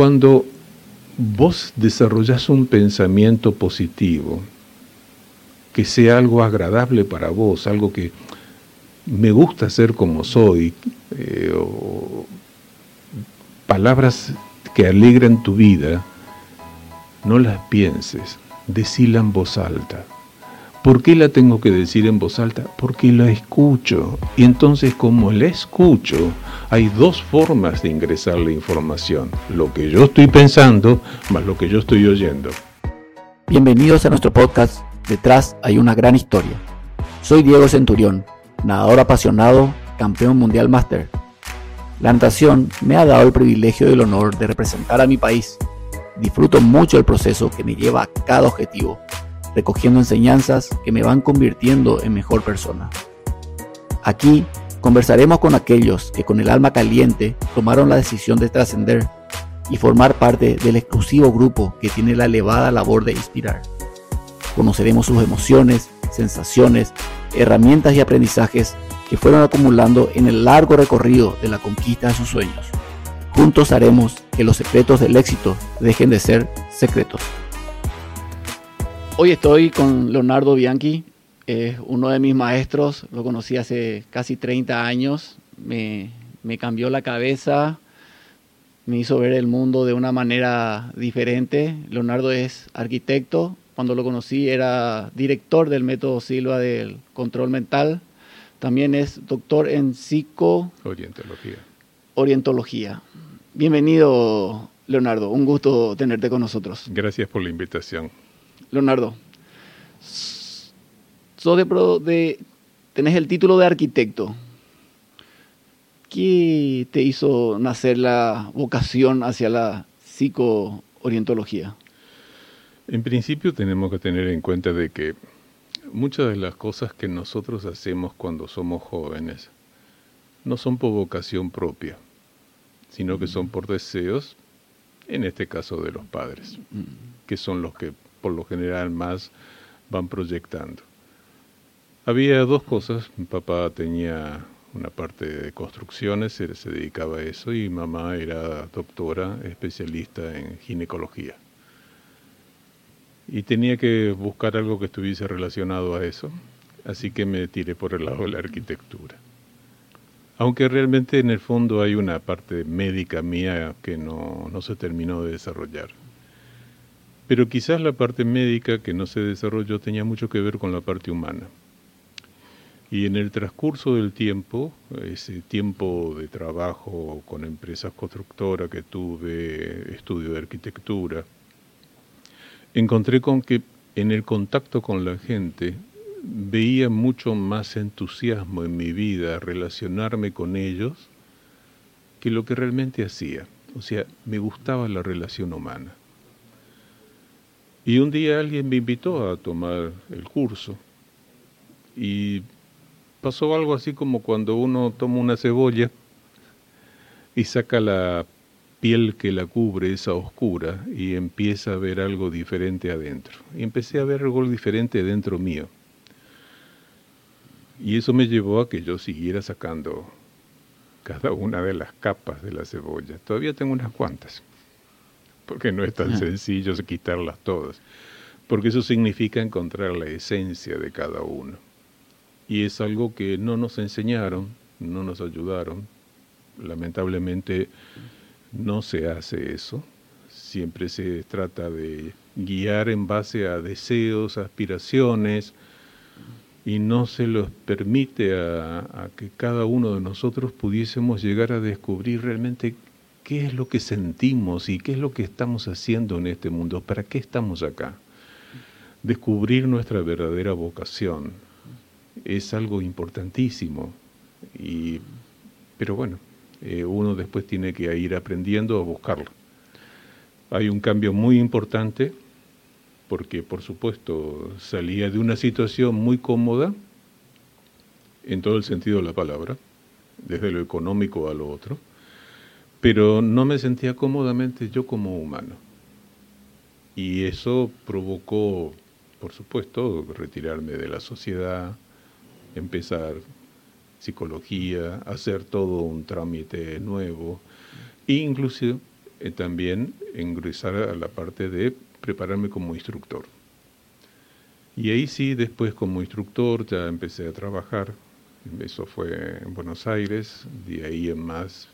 Cuando vos desarrollas un pensamiento positivo, que sea algo agradable para vos, algo que me gusta ser como soy, eh, palabras que alegran tu vida, no las pienses, decila en voz alta. ¿Por qué la tengo que decir en voz alta? Porque la escucho. Y entonces como la escucho, hay dos formas de ingresar la información. Lo que yo estoy pensando más lo que yo estoy oyendo. Bienvenidos a nuestro podcast Detrás hay una gran historia. Soy Diego Centurión, nadador apasionado, campeón mundial máster. La natación me ha dado el privilegio y el honor de representar a mi país. Disfruto mucho el proceso que me lleva a cada objetivo recogiendo enseñanzas que me van convirtiendo en mejor persona. Aquí conversaremos con aquellos que con el alma caliente tomaron la decisión de trascender y formar parte del exclusivo grupo que tiene la elevada labor de inspirar. Conoceremos sus emociones, sensaciones, herramientas y aprendizajes que fueron acumulando en el largo recorrido de la conquista de sus sueños. Juntos haremos que los secretos del éxito dejen de ser secretos. Hoy estoy con Leonardo Bianchi, es uno de mis maestros, lo conocí hace casi 30 años, me, cambió la cabeza, me hizo ver el mundo de una manera diferente. Leonardo es arquitecto, cuando lo conocí era director del método Silva del control mental, también es doctor en psico... Orientología. Orientología. Bienvenido, Leonardo, un gusto tenerte con nosotros. Gracias por la invitación. Leonardo, sos de, de, tenés el título de arquitecto. ¿Qué te hizo nacer la vocación hacia la psico-orientología? En principio tenemos que tener en cuenta de que muchas de las cosas que nosotros hacemos cuando somos jóvenes no son por vocación propia, sino que son por deseos, en este caso de los padres, mm. que son los que por lo general más van proyectando. Había dos cosas, mi papá tenía una parte de construcciones, se dedicaba a eso, y mamá era doctora, especialista en ginecología. Y tenía que buscar algo que estuviese relacionado a eso, así que me tiré por el lado de la arquitectura. Aunque realmente en el fondo hay una parte médica mía que no, no se terminó de desarrollar. Pero quizás la parte médica que no se desarrolló tenía mucho que ver con la parte humana. Y en el transcurso del tiempo, ese tiempo de trabajo con empresas constructoras que tuve, estudio de arquitectura, encontré con que en el contacto con la gente veía mucho más entusiasmo en mi vida relacionarme con ellos que lo que realmente hacía. O sea, me gustaba la relación humana. Y un día alguien me invitó a tomar el curso y pasó algo así como cuando uno toma una cebolla y saca la piel que la cubre, esa oscura, y empieza a ver algo diferente adentro. Y empecé a ver algo diferente dentro mío. Y eso me llevó a que yo siguiera sacando cada una de las capas de la cebolla. Todavía tengo unas cuantas porque no es tan sencillo quitarlas todas, porque eso significa encontrar la esencia de cada uno. Y es algo que no nos enseñaron, no nos ayudaron. Lamentablemente no se hace eso. Siempre se trata de guiar en base a deseos, aspiraciones, y no se los permite a, a, que cada uno de nosotros pudiésemos llegar a descubrir realmente qué es lo que sentimos y qué es lo que estamos haciendo en este mundo, para qué estamos acá. Descubrir nuestra verdadera vocación es algo importantísimo, y, pero bueno, eh, uno después tiene que ir aprendiendo a buscarlo. Hay un cambio muy importante porque por supuesto salía de una situación muy cómoda en todo el sentido de la palabra, desde lo económico a lo otro, pero no me sentía cómodamente yo como humano. Y eso provocó, por supuesto, retirarme de la sociedad, empezar psicología, hacer todo un trámite nuevo, e incluso eh, también ingresar a la parte de prepararme como instructor. Y ahí sí, después como instructor ya empecé a trabajar. Eso fue en Buenos Aires, de ahí en más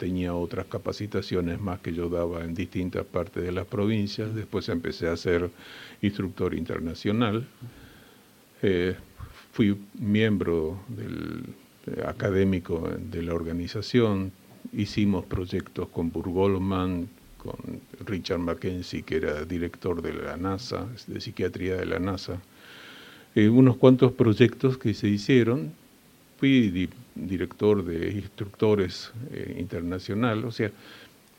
tenía otras capacitaciones más que yo daba en distintas partes de las provincias. Después empecé a ser instructor internacional. Eh, fui miembro del eh, académico de la organización. Hicimos proyectos con Burgolman, con Richard Mackenzie, que era director de la NASA, de psiquiatría de la NASA. Eh, unos cuantos proyectos que se hicieron. Fui director de instructores eh, internacional, o sea,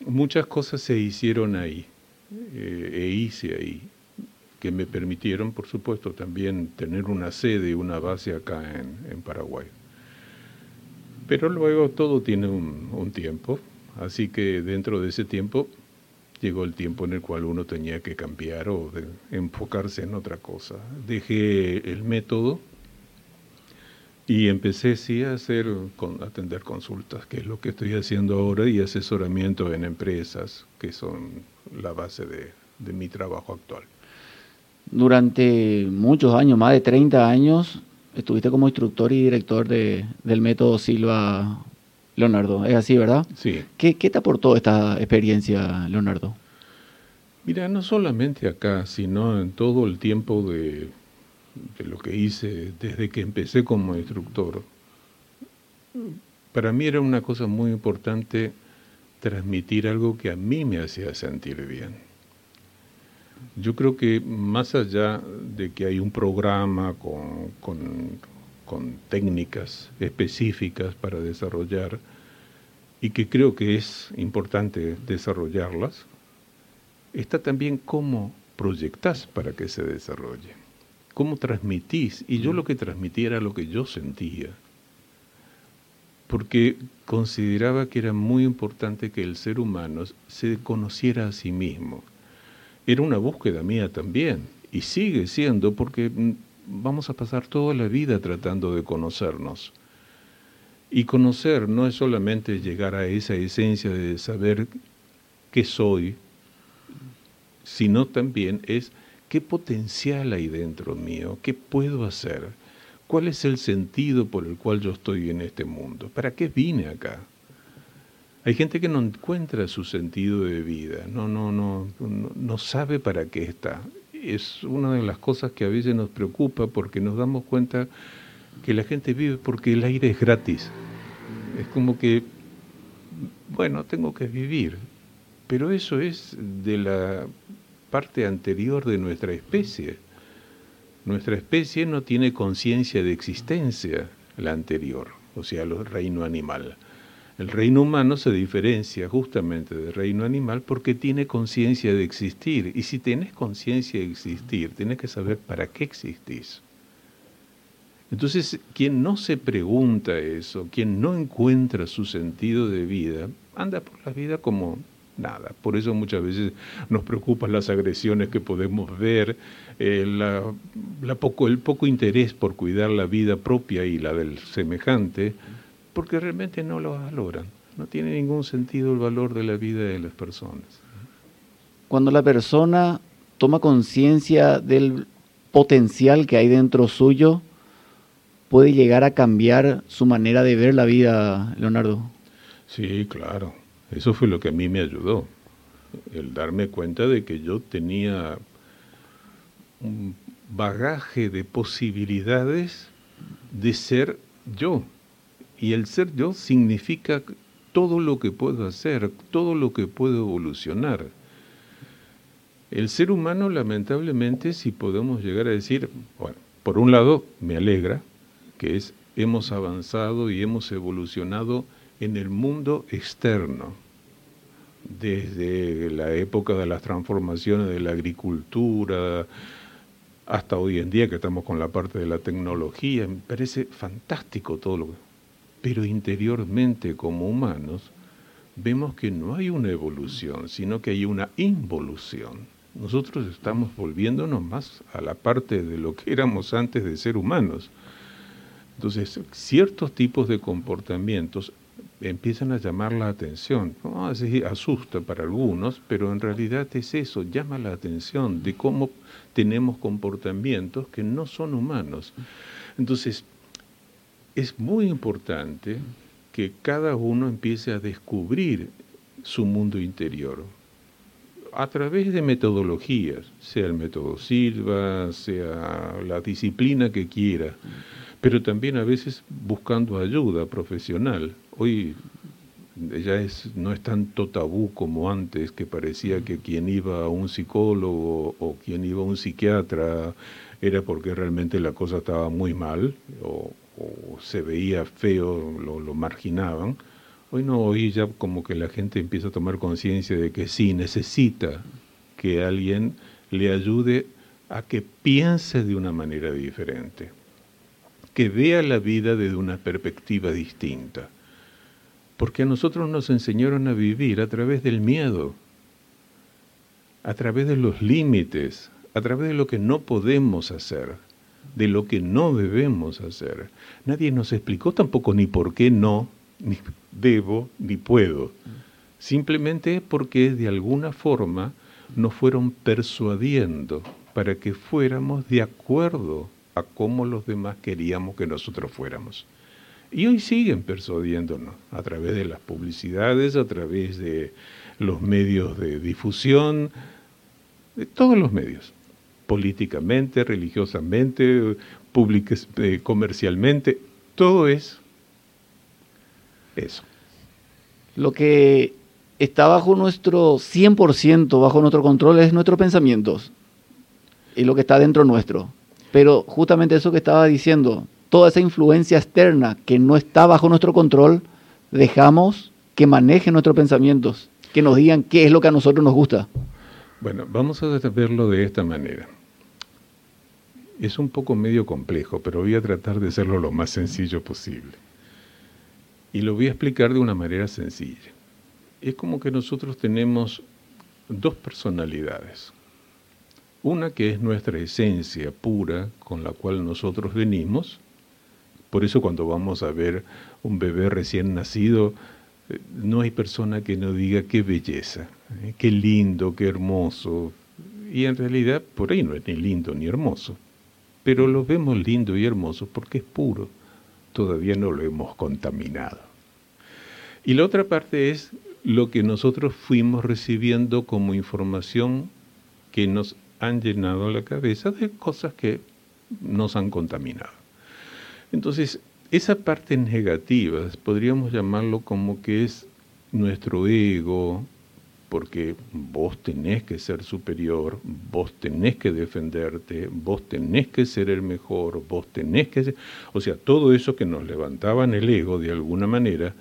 muchas cosas se hicieron ahí eh, e hice ahí, que me permitieron, por supuesto, también tener una sede una base acá en, Paraguay. Pero luego todo tiene un tiempo, así que dentro de ese tiempo llegó el tiempo en el cual uno tenía que cambiar o enfocarse en otra cosa. Dejé el método y empecé sí a hacer, con, atender consultas, que es lo que estoy haciendo ahora, y asesoramiento en empresas, que son la base de, mi trabajo actual. Durante muchos años, más de 30 años, estuviste como instructor y director de, del método Silva Leonardo, es así, ¿verdad? Sí. ¿Qué, te aportó esta experiencia, Leonardo? Mira, no solamente acá, sino en todo el tiempo de, de lo que hice desde que empecé como instructor. Para mí era una cosa muy importante transmitir algo que a mí me hacía sentir bien. Yo creo que más allá de que hay un programa con, con, técnicas específicas para desarrollar y que creo que es importante desarrollarlas, está también cómo proyectás para que se desarrolle, cómo transmitís. Y yo lo que transmitía era lo que yo sentía, porque consideraba que era muy importante que el ser humano se conociera a sí mismo. Era una búsqueda mía también, y sigue siendo porque mm, vamos a pasar toda la vida tratando de conocernos. Y conocer no es solamente llegar a esa esencia de saber qué soy, sino también es qué potencial hay dentro mío, qué puedo hacer, cuál es el sentido por el cual yo estoy en este mundo, para qué vine acá. Hay gente que no encuentra su sentido de vida, no, no, no, no, sabe para qué está es una de las cosas que a veces nos preocupa porque nos damos cuenta que la gente vive porque el aire es gratis. Es como que, bueno, tengo que vivir. Pero eso es de la parte anterior de nuestra especie. Nuestra especie no tiene conciencia de existencia, la anterior, o sea, el reino animal. El reino humano se diferencia justamente del reino animal porque tiene conciencia de existir. Y si tienes conciencia de existir, tienes que saber para qué existís. Entonces, quien no se pregunta eso, quien no encuentra su sentido de vida, anda por la vida como nada. Por eso muchas veces nos preocupan las agresiones que podemos ver, eh, la, poco, el poco interés por cuidar la vida propia y la del semejante porque realmente no lo valoran. No tiene ningún sentido el valor de la vida de las personas. Cuando la persona toma conciencia del potencial que hay dentro suyo, puede llegar a cambiar su manera de ver la vida, Leonardo. Sí, claro. Eso fue lo que a mí me ayudó. El darme cuenta de que yo tenía un bagaje de posibilidades de ser yo. Y el ser yo significa todo lo que puedo hacer, todo lo que puedo evolucionar. El ser humano, lamentablemente, si podemos llegar a decir, bueno, por un lado, me alegra, que es, hemos avanzado y hemos evolucionado en el mundo externo, desde la época de las transformaciones de la agricultura, hasta hoy en día que estamos con la parte de la tecnología, me parece fantástico todo lo que pero interiormente como humanos vemos que no hay una evolución, sino que hay una involución. Nosotros estamos volviéndonos más a la parte de lo que éramos antes de ser humanos. Entonces, ciertos tipos de comportamientos empiezan a llamar la atención. ¿no? Así asusta para algunos, pero en realidad es eso, llama la atención de cómo tenemos comportamientos que no son humanos. Entonces, es muy importante que cada uno empiece a descubrir su mundo interior a través de metodologías, sea el método Silva, sea la disciplina que quiera, pero también a veces buscando ayuda profesional. Hoy ya es, no es tanto tabú como antes, que parecía que quien iba a un psicólogo o quien iba a un psiquiatra era porque realmente la cosa estaba muy mal o, se veía feo, lo, lo marginaban. Hoy no, hoy ya como que la gente empieza a tomar conciencia de que sí, necesita que alguien le ayude a que piense de una manera diferente, que vea la vida desde una perspectiva distinta. Porque a nosotros nos enseñaron a vivir a través del miedo, a través de los límites, a través de lo que no podemos hacer, de lo que no debemos hacer. Nadie nos explicó tampoco ni por qué no, ni debo ni puedo. Simplemente porque de alguna forma nos fueron persuadiendo para que fuéramos de acuerdo a cómo los demás queríamos que nosotros fuéramos. Y hoy siguen persuadiéndonos a través de las publicidades, a través de los medios de difusión, de todos los medios, políticamente, religiosamente, eh, comercialmente, todo es eso. Lo que está bajo nuestro 100%, bajo nuestro control, es nuestros pensamientos y lo que está dentro nuestro. Pero justamente eso que estaba diciendo, toda esa influencia externa que no está bajo nuestro control, dejamos que manejen nuestros pensamientos, que nos digan qué es lo que a nosotros nos gusta. Bueno, vamos a verlo de esta manera. Es un poco medio complejo, pero voy a tratar de hacerlo lo más sencillo posible. Y lo voy a explicar de una manera sencilla. Es como que nosotros tenemos dos personalidades. Una que es nuestra esencia pura con la cual nosotros venimos. Por eso cuando vamos a ver un bebé recién nacido, eh, no hay persona que no diga qué belleza, eh, qué lindo, qué hermoso. Y en realidad por ahí no es ni lindo ni hermoso. Pero lo vemos lindo y hermoso porque es puro todavía no lo hemos contaminado. Y la otra parte es lo que nosotros fuimos recibiendo como información que nos han llenado la cabeza de cosas que nos han contaminado. Entonces, esa parte negativa, podríamos llamarlo como que es nuestro ego, porque vos tenés que ser superior, vos tenés que defenderte, vos tenés que ser el mejor, vos tenés que ser... O sea, todo eso que nos levantaba en el ego de alguna manera,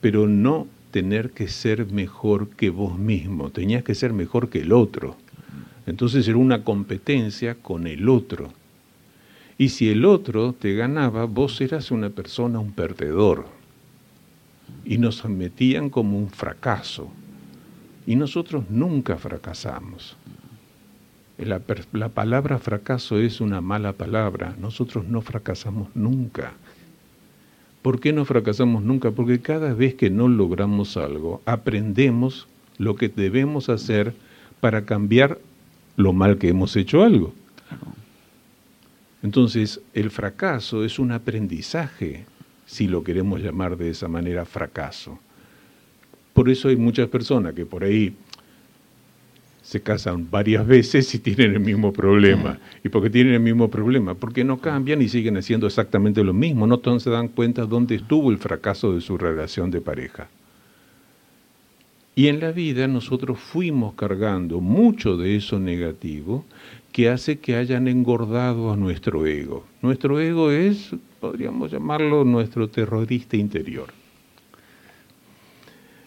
pero no tener que ser mejor que vos mismo, tenías que ser mejor que el otro. Entonces era una competencia con el otro. Y si el otro te ganaba, vos eras una persona, un perdedor. Y nos metían como un fracaso. Y nosotros nunca fracasamos. La, la, palabra fracaso es una mala palabra. Nosotros no fracasamos nunca. ¿Por qué no fracasamos nunca? Porque cada vez que no logramos algo, aprendemos lo que debemos hacer para cambiar lo mal que hemos hecho algo. Entonces, el fracaso es un aprendizaje, si lo queremos llamar de esa manera fracaso. Por eso hay muchas personas que por ahí se casan varias veces y tienen el mismo problema. ¿Y por qué tienen el mismo problema? Porque no cambian y siguen haciendo exactamente lo mismo. No se dan cuenta dónde estuvo el fracaso de su relación de pareja. Y en la vida nosotros fuimos cargando mucho de eso negativo que hace que hayan engordado a nuestro ego. Nuestro ego es, podríamos llamarlo, nuestro terrorista interior.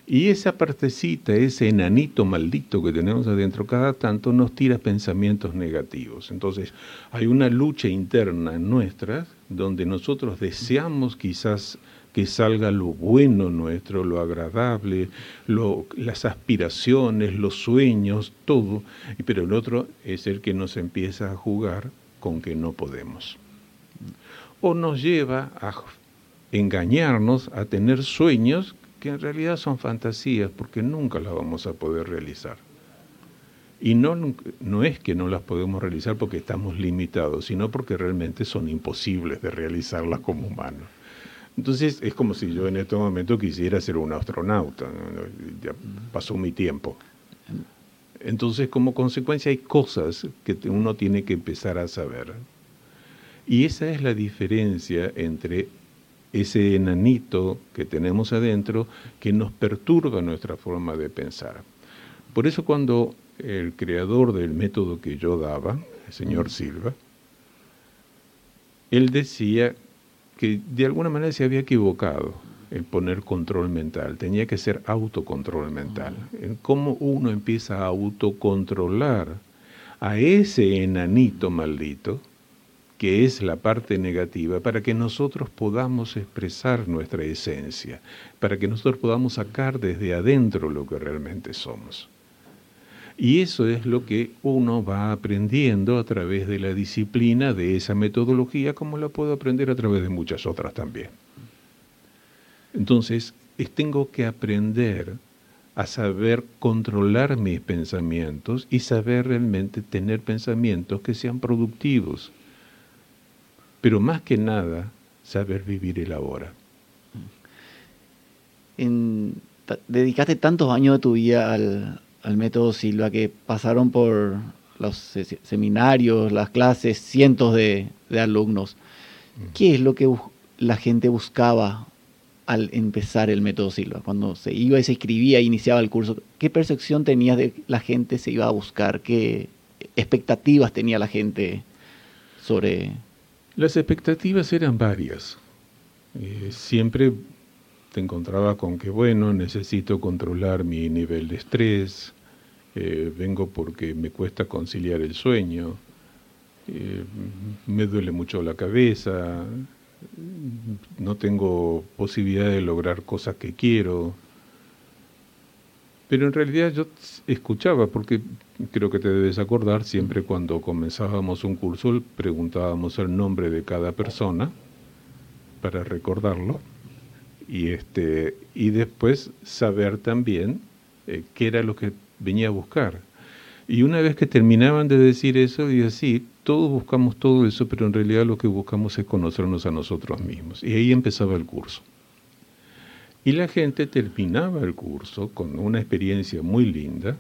Y esa partecita, ese enanito maldito que tenemos adentro, cada tanto nos tira pensamientos negativos. Entonces, hay una lucha interna en nuestra donde nosotros deseamos quizás que salga lo bueno nuestro, lo agradable, las aspiraciones, los sueños, todo, pero el otro es el que nos empieza a jugar con que no podemos. O nos lleva a engañarnos, a tener sueños que en realidad son fantasías porque nunca las vamos a poder realizar. Y no, no es que no las podemos realizar porque estamos limitados, sino porque realmente son imposibles de realizarlas como humanos. Entonces es como si yo en este momento quisiera ser un astronauta, ya pasó mi tiempo. Entonces como consecuencia hay cosas que uno tiene que empezar a saber. Y esa es la diferencia entre ese enanito que tenemos adentro que nos perturba nuestra forma de pensar. Por eso cuando el creador del método que yo daba, el señor Silva, él decía que de alguna manera se había equivocado en poner control mental, tenía que ser autocontrol mental, en cómo uno empieza a autocontrolar a ese enanito maldito, que es la parte negativa, para que nosotros podamos expresar nuestra esencia, para que nosotros podamos sacar desde adentro lo que realmente somos. Y eso es lo que uno va aprendiendo a través de la disciplina de esa metodología, como la puedo aprender a través de muchas otras también. Entonces, tengo que aprender a saber controlar mis pensamientos y saber realmente tener pensamientos que sean productivos. Pero más que nada, saber vivir el ahora. dedicaste tantos años de tu vida al, al método Silva, que pasaron por los seminarios, las clases, cientos de, alumnos. ¿Qué es lo que la gente buscaba al empezar el método Silva? Cuando se iba y se escribía e iniciaba el curso, ¿qué percepción tenías de la gente se iba a buscar? ¿Qué expectativas tenía la gente sobre...? Las expectativas eran varias. Eh, siempre te encontraba con que, bueno, necesito controlar mi nivel de estrés, eh, vengo porque me cuesta conciliar el sueño, eh, me duele mucho la cabeza, no tengo posibilidad de lograr cosas que quiero. Pero en realidad yo escuchaba, porque creo que te debes acordar, siempre cuando comenzábamos un curso preguntábamos el nombre de cada persona para recordarlo y, este, y después saber también eh, qué era lo que venía a buscar. Y una vez que terminaban de decir eso, y así, todos buscamos todo eso, pero en realidad lo que buscamos es conocernos a nosotros mismos. Y ahí empezaba el curso. Y la gente terminaba el curso con una experiencia muy linda,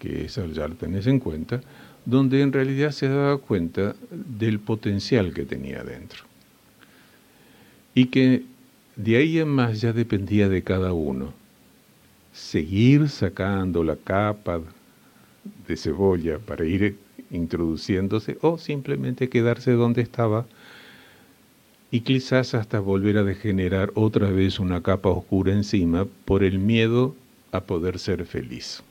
que esa ya la tenés en cuenta, donde en realidad se daba cuenta del potencial que tenía dentro. Y que de ahí en más ya dependía de cada uno seguir sacando la capa de cebolla para ir introduciéndose o simplemente quedarse donde estaba y quizás hasta volver a degenerar otra vez una capa oscura encima por el miedo a poder ser feliz.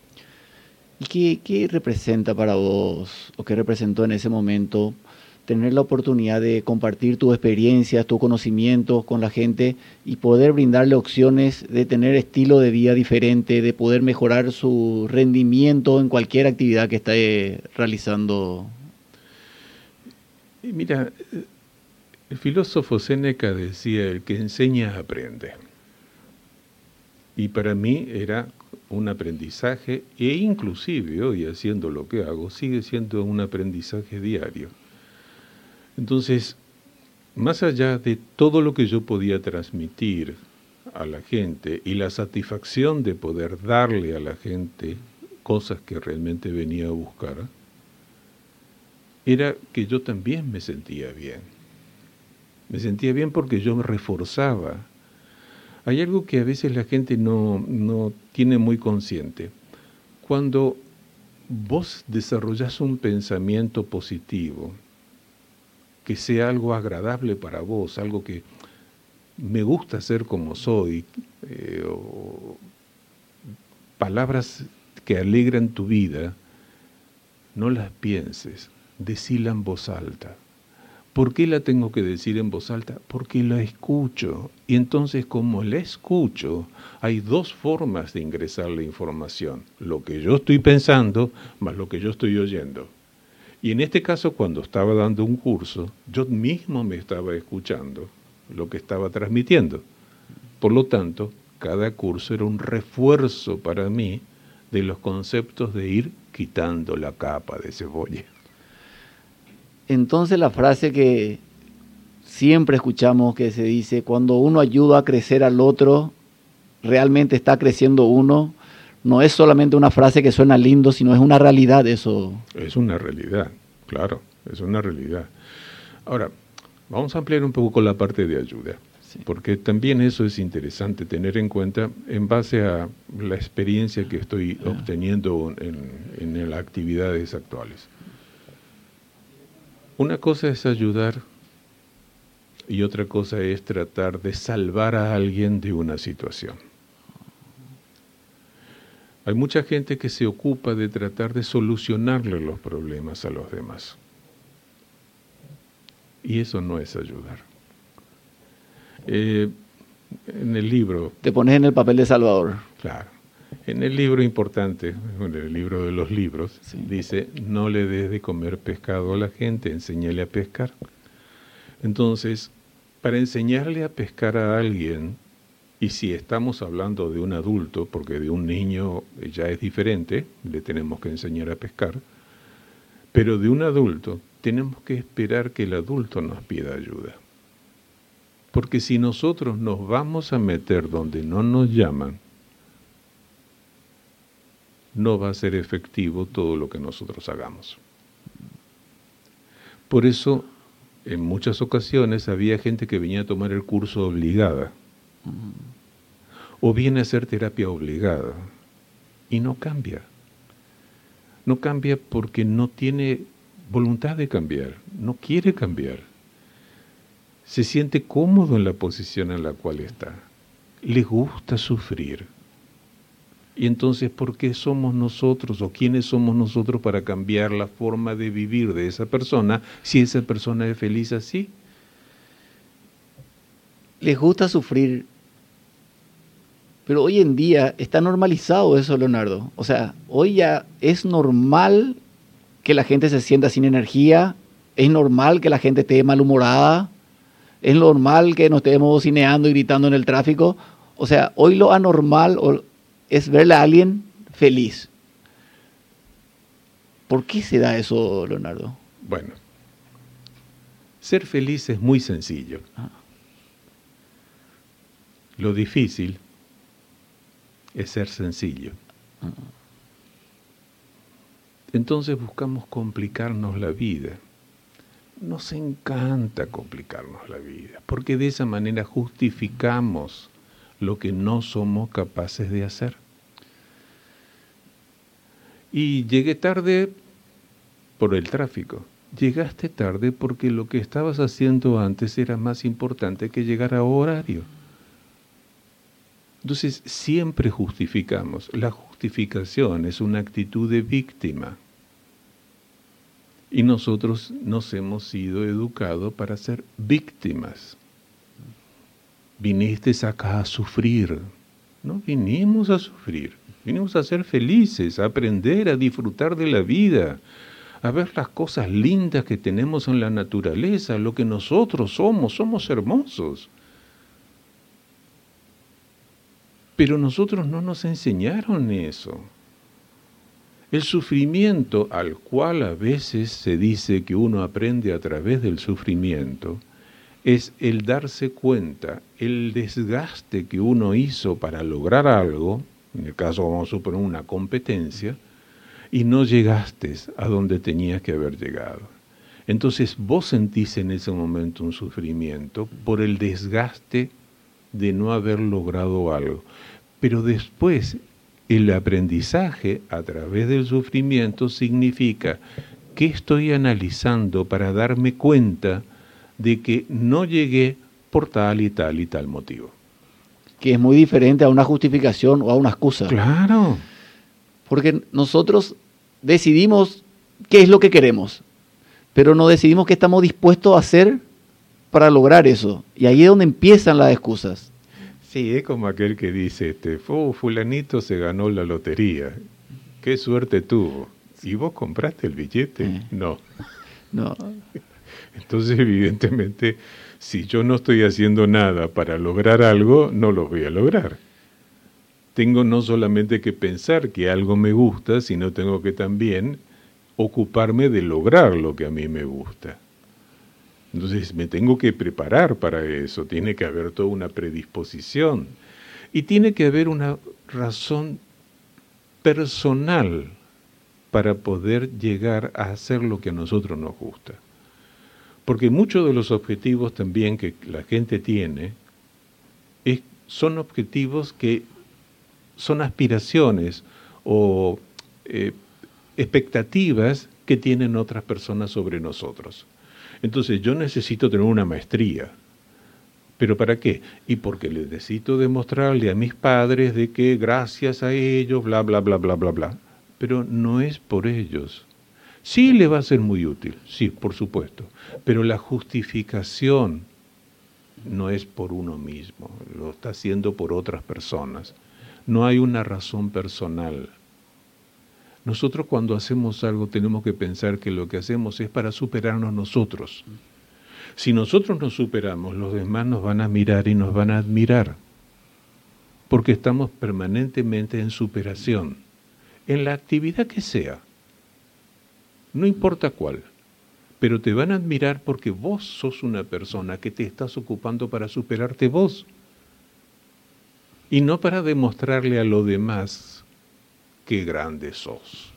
¿Y qué, qué representa para vos o qué representó en ese momento tener la oportunidad de compartir tus experiencias, tus conocimientos con la gente y poder brindarle opciones de tener estilo de vida diferente, de poder mejorar su rendimiento en cualquier actividad que esté realizando. mira, el filósofo Séneca decía, el que enseña aprende. Y para mí era un aprendizaje e inclusive hoy haciendo lo que hago sigue siendo un aprendizaje diario entonces, más allá de todo lo que yo podía transmitir a la gente y la satisfacción de poder darle a la gente cosas que realmente venía a buscar, era que yo también me sentía bien. Me sentía bien porque yo me reforzaba. Hay algo que a veces la gente no, no tiene muy consciente. Cuando vos desarrollas un pensamiento positivo, que sea algo agradable para vos, algo que me gusta ser como soy, eh, palabras que alegran tu vida, no las pienses, decila en voz alta. ¿Por qué la tengo que decir en voz alta? Porque la escucho. Y entonces como la escucho, hay dos formas de ingresar la información. Lo que yo estoy pensando más lo que yo estoy oyendo. Y en este caso, cuando estaba dando un curso, yo mismo me estaba escuchando lo que estaba transmitiendo. Por lo tanto, cada curso era un refuerzo para mí de los conceptos de ir quitando la capa de cebolla. Entonces la frase que siempre escuchamos que se dice, cuando uno ayuda a crecer al otro, realmente está creciendo uno, no es solamente una frase que suena lindo, sino es una realidad eso. Es una realidad, claro, es una realidad. Ahora, vamos a ampliar un poco la parte de ayuda, porque también eso es interesante tener en cuenta en base a la experiencia que estoy ah. obteniendo en, en las actividades actuales. Una cosa es ayudar y otra cosa es tratar de salvar a alguien de una situación. Hay mucha gente que se ocupa de tratar de solucionarle los problemas a los demás. Y eso no es ayudar. Eh, en el libro... Te pones en el papel de Salvador. Claro. En el libro importante, en el libro de los libros, dice, no le des de comer pescado a la gente, enséñale a pescar. Entonces, para enseñarle a pescar a alguien, y si estamos hablando de un adulto, porque de un niño ya es diferente, le tenemos que enseñar a pescar, pero de un adulto tenemos que esperar que el adulto nos pida ayuda. Porque si nosotros nos vamos a meter donde no nos llaman, no va a ser efectivo todo lo que nosotros hagamos. Por eso en muchas ocasiones había gente que venía a tomar el curso obligada o viene a hacer terapia obligada y no cambia. No cambia porque no tiene voluntad de cambiar, no quiere cambiar. Se siente cómodo en la posición en la cual está. Le gusta sufrir y entonces, ¿por qué somos nosotros o quiénes somos nosotros para cambiar la forma de vivir de esa persona si esa persona es feliz así? Les gusta sufrir, pero hoy en día está normalizado eso, Leonardo. O sea, hoy ya es normal que la gente se sienta sin energía, es normal que la gente esté malhumorada, es normal que nos estemos cineando y gritando en el tráfico. O sea, hoy lo anormal es verle a alguien feliz. ¿Por qué se da eso, Leonardo? Bueno, ser feliz es muy sencillo. Ah. Lo difícil es ser sencillo. Ah. Entonces buscamos complicarnos la vida. Nos encanta complicarnos la vida, porque de esa manera justificamos lo que no somos capaces de hacer. Y llegué tarde por el tráfico. Llegaste tarde porque lo que estabas haciendo antes era más importante que llegar a horario. Entonces siempre justificamos. La justificación es una actitud de víctima. Y nosotros nos hemos sido educados para ser víctimas viniste acá a sufrir. No vinimos a sufrir, vinimos a ser felices, a aprender, a disfrutar de la vida, a ver las cosas lindas que tenemos en la naturaleza, lo que nosotros somos, somos hermosos. Pero nosotros no nos enseñaron eso. El sufrimiento al cual a veces se dice que uno aprende a través del sufrimiento, es el darse cuenta, el desgaste que uno hizo para lograr algo, en el caso vamos a suponer una competencia, y no llegaste a donde tenías que haber llegado. Entonces vos sentís en ese momento un sufrimiento por el desgaste de no haber logrado algo. Pero después el aprendizaje a través del sufrimiento significa que estoy analizando para darme cuenta de que no llegué por tal y tal y tal motivo. Que es muy diferente a una justificación o a una excusa. Claro. Porque nosotros decidimos qué es lo que queremos, pero no decidimos qué estamos dispuestos a hacer para lograr eso. Y ahí es donde empiezan las excusas. Sí, es como aquel que dice, este, fulanito se ganó la lotería. Qué suerte tuvo. ¿Y vos compraste el billete? Eh. No. No. Entonces, evidentemente, si yo no estoy haciendo nada para lograr algo, no lo voy a lograr. tengo no solamente que pensar que algo me gusta, sino tengo que también ocuparme de lograr lo que a mí me gusta. Entonces me tengo que preparar para eso, tiene que haber toda una predisposición y tiene que haber una razón personal para poder llegar a hacer lo que a nosotros nos gusta. Porque muchos de los objetivos también que la gente tiene son objetivos que son aspiraciones o eh, expectativas que tienen otras personas sobre nosotros. Entonces yo necesito tener una maestría. ¿Pero para qué? Y porque necesito demostrarle a mis padres de que gracias a ellos, bla, bla, bla, bla, bla, bla. Pero no es por ellos. Sí le va a ser muy útil, sí, por supuesto. Pero la justificación no es por uno mismo, lo está haciendo por otras personas. No hay una razón personal. Nosotros cuando hacemos algo tenemos que pensar que lo que hacemos es para superarnos nosotros. Si nosotros nos superamos, los demás nos van a mirar y nos van a admirar, porque estamos permanentemente en superación, en la actividad que sea, no importa cuál, pero te van a admirar porque vos sos una persona que te estás ocupando para superarte vos y no para demostrarle a los demás qué grande sos.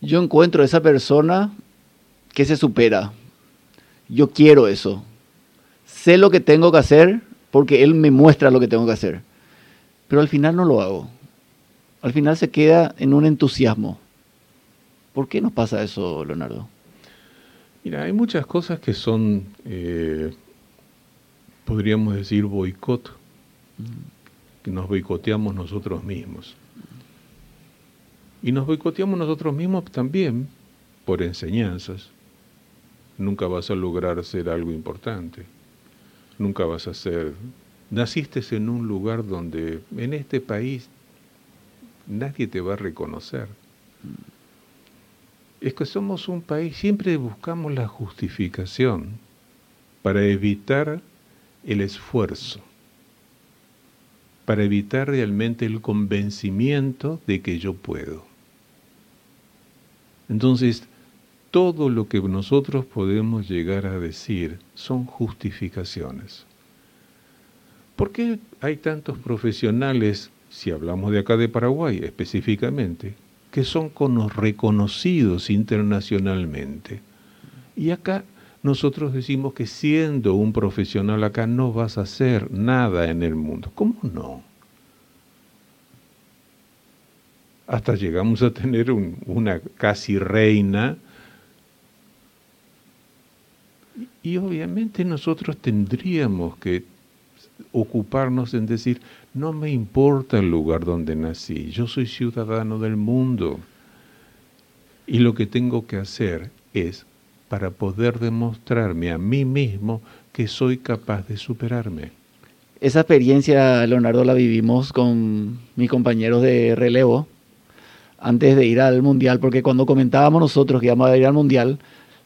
Yo encuentro esa persona que se supera. Yo quiero eso. Sé lo que tengo que hacer porque él me muestra lo que tengo que hacer. Pero al final no lo hago. Al final se queda en un entusiasmo. ¿Por qué nos pasa eso, Leonardo? Mira, hay muchas cosas que son, eh, podríamos decir, boicot, que nos boicoteamos nosotros mismos. Y nos boicoteamos nosotros mismos también por enseñanzas. Nunca vas a lograr ser algo importante. Nunca vas a ser... Naciste en un lugar donde en este país nadie te va a reconocer. Es que somos un país, siempre buscamos la justificación para evitar el esfuerzo para evitar realmente el convencimiento de que yo puedo. Entonces, todo lo que nosotros podemos llegar a decir son justificaciones. ¿Por qué hay tantos profesionales, si hablamos de acá de Paraguay específicamente, que son reconocidos internacionalmente? Y acá nosotros decimos que siendo un profesional acá no vas a hacer nada en el mundo. ¿Cómo no? Hasta llegamos a tener una casi reina. Y, obviamente nosotros tendríamos que ocuparnos en decir, no me importa el lugar donde nací, yo soy ciudadano del mundo. Y lo que tengo que hacer es para poder demostrarme a mí mismo que soy capaz de superarme. Esa experiencia, Leonardo, la vivimos con mis compañeros de relevo antes de ir al Mundial, porque cuando comentábamos nosotros que íbamos a ir al Mundial,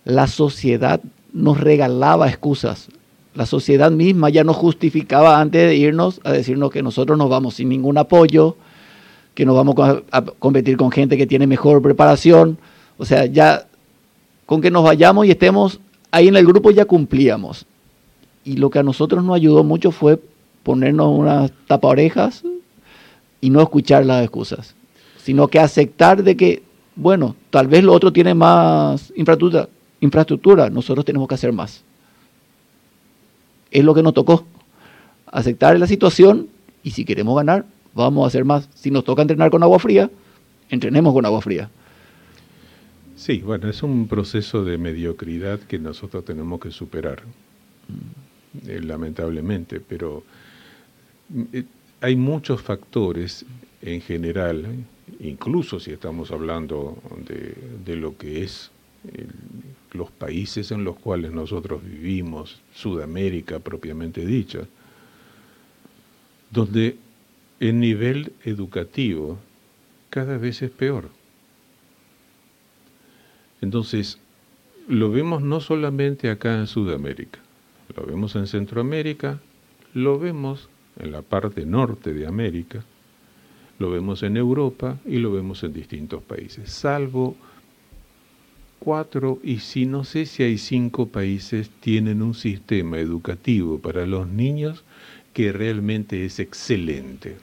la sociedad nos regalaba excusas. La sociedad misma ya nos justificaba antes de irnos a decirnos que nosotros nos vamos sin ningún apoyo, que nos vamos a competir con gente que tiene mejor preparación. O sea, ya con que nos vayamos y estemos ahí en el grupo ya cumplíamos. Y lo que a nosotros nos ayudó mucho fue ponernos unas orejas y no escuchar las excusas, sino que aceptar de que, bueno, tal vez lo otro tiene más infraestructura, infraestructura, nosotros tenemos que hacer más. Es lo que nos tocó, aceptar la situación y si queremos ganar, vamos a hacer más. Si nos toca entrenar con agua fría, entrenemos con agua fría. Sí, bueno, es un proceso de mediocridad que nosotros tenemos que superar, eh, lamentablemente, pero eh, hay muchos factores en general, incluso si estamos hablando de, lo que es los países en los cuales nosotros vivimos, Sudamérica propiamente dicha, donde el nivel educativo cada vez es peor. Entonces, lo vemos no solamente acá en Sudamérica, lo vemos en Centroamérica, lo vemos en la parte norte de América, Lo vemos en Europa y lo vemos en distintos países, salvo cuatro y si no sé si hay cinco países tienen un sistema educativo para los niños que realmente es excelente.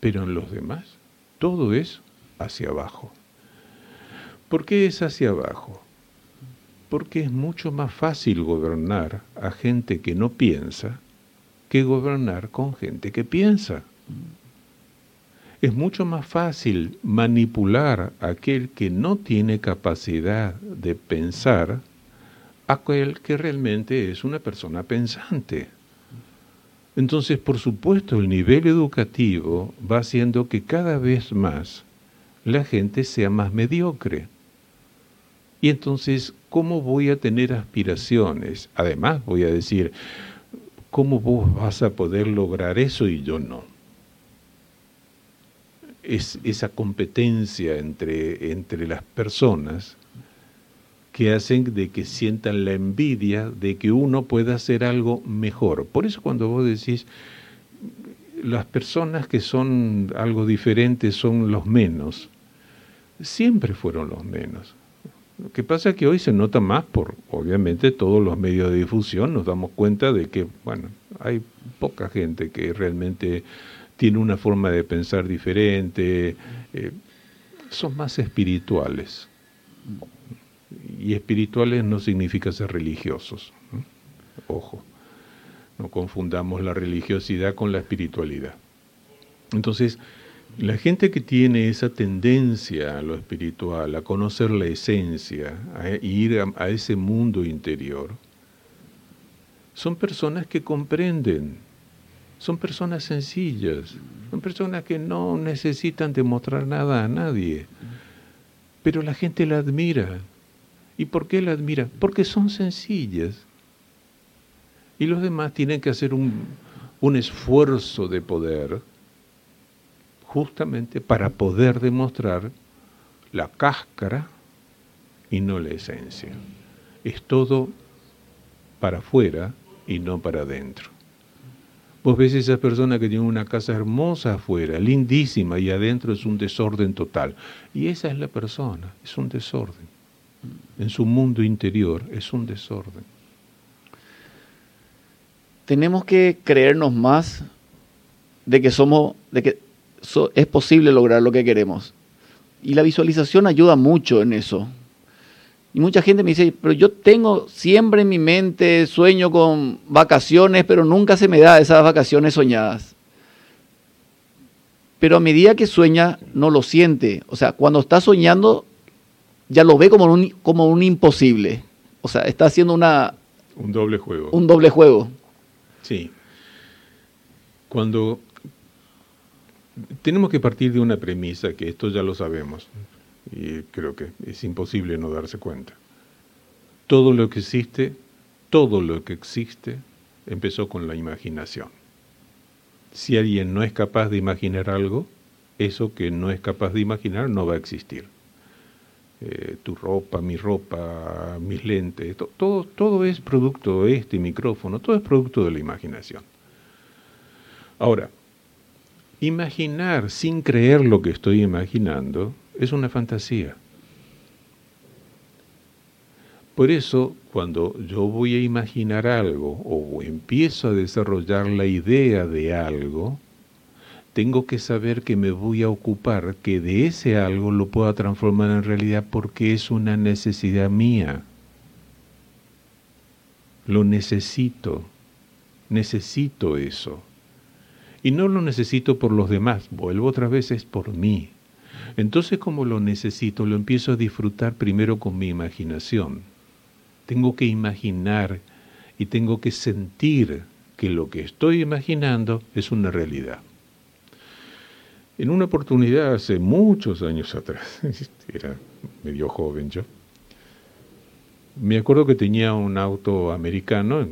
Pero en los demás, todo es hacia abajo. ¿Por qué es hacia abajo? Porque es mucho más fácil gobernar a gente que no piensa que gobernar con gente que piensa. Es mucho más fácil manipular a aquel que no tiene capacidad de pensar a aquel que realmente es una persona pensante. Entonces, por supuesto, el nivel educativo va haciendo que cada vez más la gente sea más mediocre. Y entonces, ¿cómo voy a tener aspiraciones? Además, voy a decir, ¿cómo vos vas a poder lograr eso y yo no? Es esa competencia entre, entre las personas que hacen de que sientan la envidia de que uno pueda hacer algo mejor. Por eso cuando vos decís, las personas que son algo diferentes son los menos, siempre fueron los menos. Lo que pasa es que hoy se nota más por, obviamente, todos los medios de difusión, nos damos cuenta de que, bueno, hay poca gente que realmente tiene una forma de pensar diferente, eh, son más espirituales y espirituales no significa ser religiosos. Ojo, no confundamos la religiosidad con la espiritualidad. Entonces, la gente que tiene esa tendencia a lo espiritual, a conocer la esencia, a ir a, a ese mundo interior, son personas que comprenden, son personas sencillas, son personas que no necesitan demostrar nada a nadie, pero la gente la admira, ¿Y por qué la admira? Porque son sencillas. Y los demás tienen que hacer un, un esfuerzo de poder justamente para poder demostrar la cáscara y no la esencia. Es todo para afuera y no para adentro. Vos ves esas personas que tienen una casa hermosa afuera, lindísima, y adentro es un desorden total. Y esa es la persona, es un desorden en su mundo interior es un desorden. Tenemos que creernos más de que somos, de que es posible lograr lo que queremos. Y la visualización ayuda mucho en eso. Y mucha gente me dice, pero yo tengo siempre en mi mente sueño con vacaciones, pero nunca se me da esas vacaciones soñadas. Pero a medida que sueña, no lo siente. O sea, cuando está soñando, ya lo ve como un, como un imposible. O sea, está haciendo una... Un doble juego. Un doble juego. Sí. Cuando tenemos que partir de una premisa, que esto ya lo sabemos, y creo que es imposible no darse cuenta. Todo lo que existe, todo lo que existe, empezó con la imaginación. Si alguien no es capaz de imaginar algo, eso que no es capaz de imaginar no va a existir. Eh, tu ropa, mi ropa, mis lentes, todo, todo es producto de este micrófono, todo es producto de la imaginación. Ahora, imaginar sin creer lo que estoy imaginando es una fantasía. Por eso, cuando yo voy a imaginar algo o empiezo a desarrollar la idea de algo, tengo que saber que me voy a ocupar, que de ese algo lo pueda transformar en realidad porque es una necesidad mía. Lo necesito, necesito eso. Y no lo necesito por los demás, vuelvo otra vez, es por mí. Entonces como lo necesito, lo empiezo a disfrutar primero con mi imaginación. Tengo que imaginar y tengo que sentir que lo que estoy imaginando es una realidad. En una oportunidad hace muchos años atrás, era medio joven yo, me acuerdo que tenía un auto americano,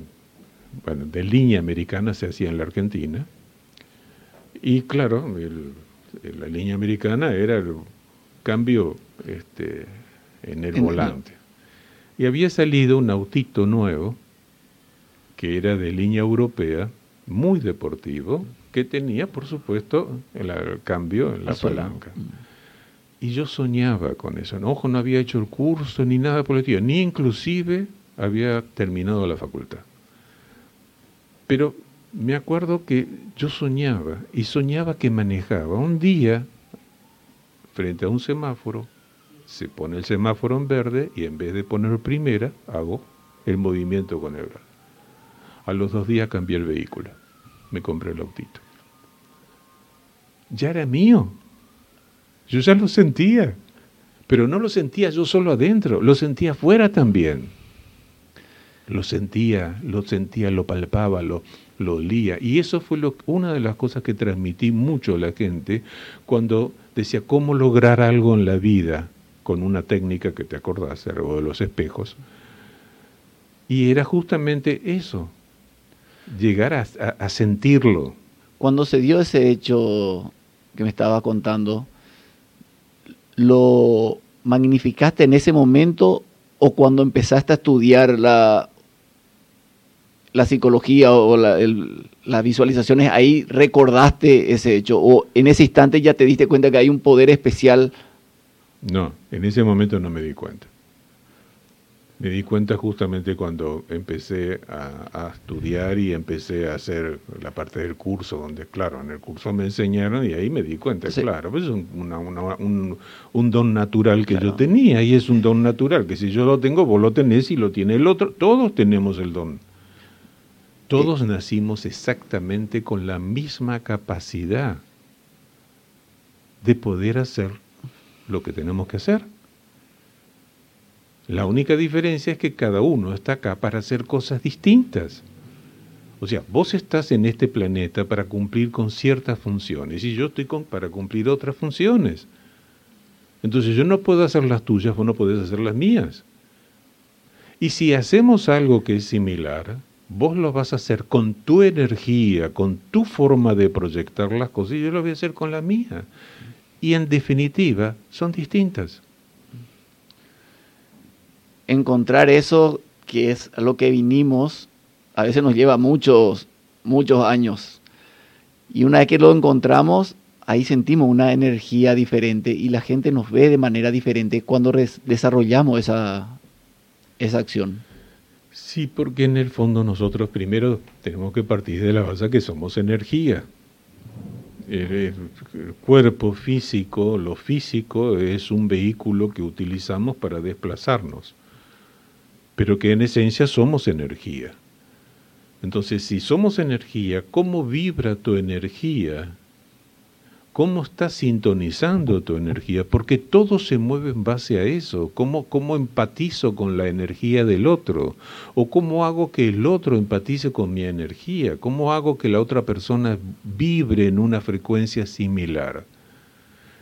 bueno, de línea americana se hacía en la Argentina, y claro, la línea americana era el cambio este, en el volante. Y había salido un autito nuevo, que era de línea europea, muy deportivo, que tenía, por supuesto, el, cambio en la palanca. Y yo soñaba con eso. Ojo, no había hecho el curso ni nada por el estilo, ni inclusive había terminado la facultad. Pero me acuerdo que yo soñaba y soñaba que manejaba. Un día, frente a un semáforo, se pone el semáforo en verde y en vez de poner primera, hago el movimiento con el brazo. A los dos días cambié el vehículo. Me compré el autito. Ya era mío. Yo ya lo sentía. Pero no lo sentía yo solo adentro, lo sentía afuera también. Lo sentía, lo sentía, lo palpaba, lo, lo olía. Y eso fue una de las cosas que transmití mucho a la gente cuando decía cómo lograr algo en la vida con una técnica que te acordás, algo de los espejos. Y era justamente eso, llegar a, sentirlo. Cuando se dio ese hecho que me estaba contando, ¿lo magnificaste en ese momento o cuando empezaste a estudiar la, la psicología o las visualizaciones, ahí recordaste ese hecho? ¿O en ese instante ya te diste cuenta que hay un poder especial? No, en ese momento no me di cuenta. Me di cuenta justamente cuando empecé a, estudiar y empecé a hacer la parte del curso, donde, claro, en el curso me enseñaron y ahí me di cuenta, claro, pues es un, un, don natural que yo tenía y es un don natural, que si yo lo tengo, vos lo tenés y lo tiene el otro, todos tenemos el don. Todos nacimos exactamente con la misma capacidad de poder hacer lo que tenemos que hacer. La única diferencia es que cada uno está acá para hacer cosas distintas. O sea, vos estás en este planeta para cumplir con ciertas funciones y yo estoy para cumplir otras funciones. Entonces yo no puedo hacer las tuyas, vos no podés hacer las mías. Y si hacemos algo que es similar, vos lo vas a hacer con tu energía, con tu forma de proyectar las cosas y yo lo voy a hacer con la mía. Y en definitiva, son distintas encontrar eso que es a lo que vinimos, a veces nos lleva muchos, muchos años. Y una vez que lo encontramos, ahí sentimos una energía diferente y la gente nos ve de manera diferente cuando desarrollamos esa, esa acción. Sí, porque en el fondo nosotros primero tenemos que partir de la base que somos energía. el, cuerpo físico, lo físico, es un vehículo que utilizamos para desplazarnos pero que en esencia somos energía. Entonces, si somos energía, ¿cómo vibra tu energía? ¿Cómo estás sintonizando tu energía? Porque todo se mueve en base a eso. ¿Cómo, ¿Cómo empatizo con la energía del otro? ¿O cómo hago que el otro empatice con mi energía? ¿Cómo hago que la otra persona vibre en una frecuencia similar?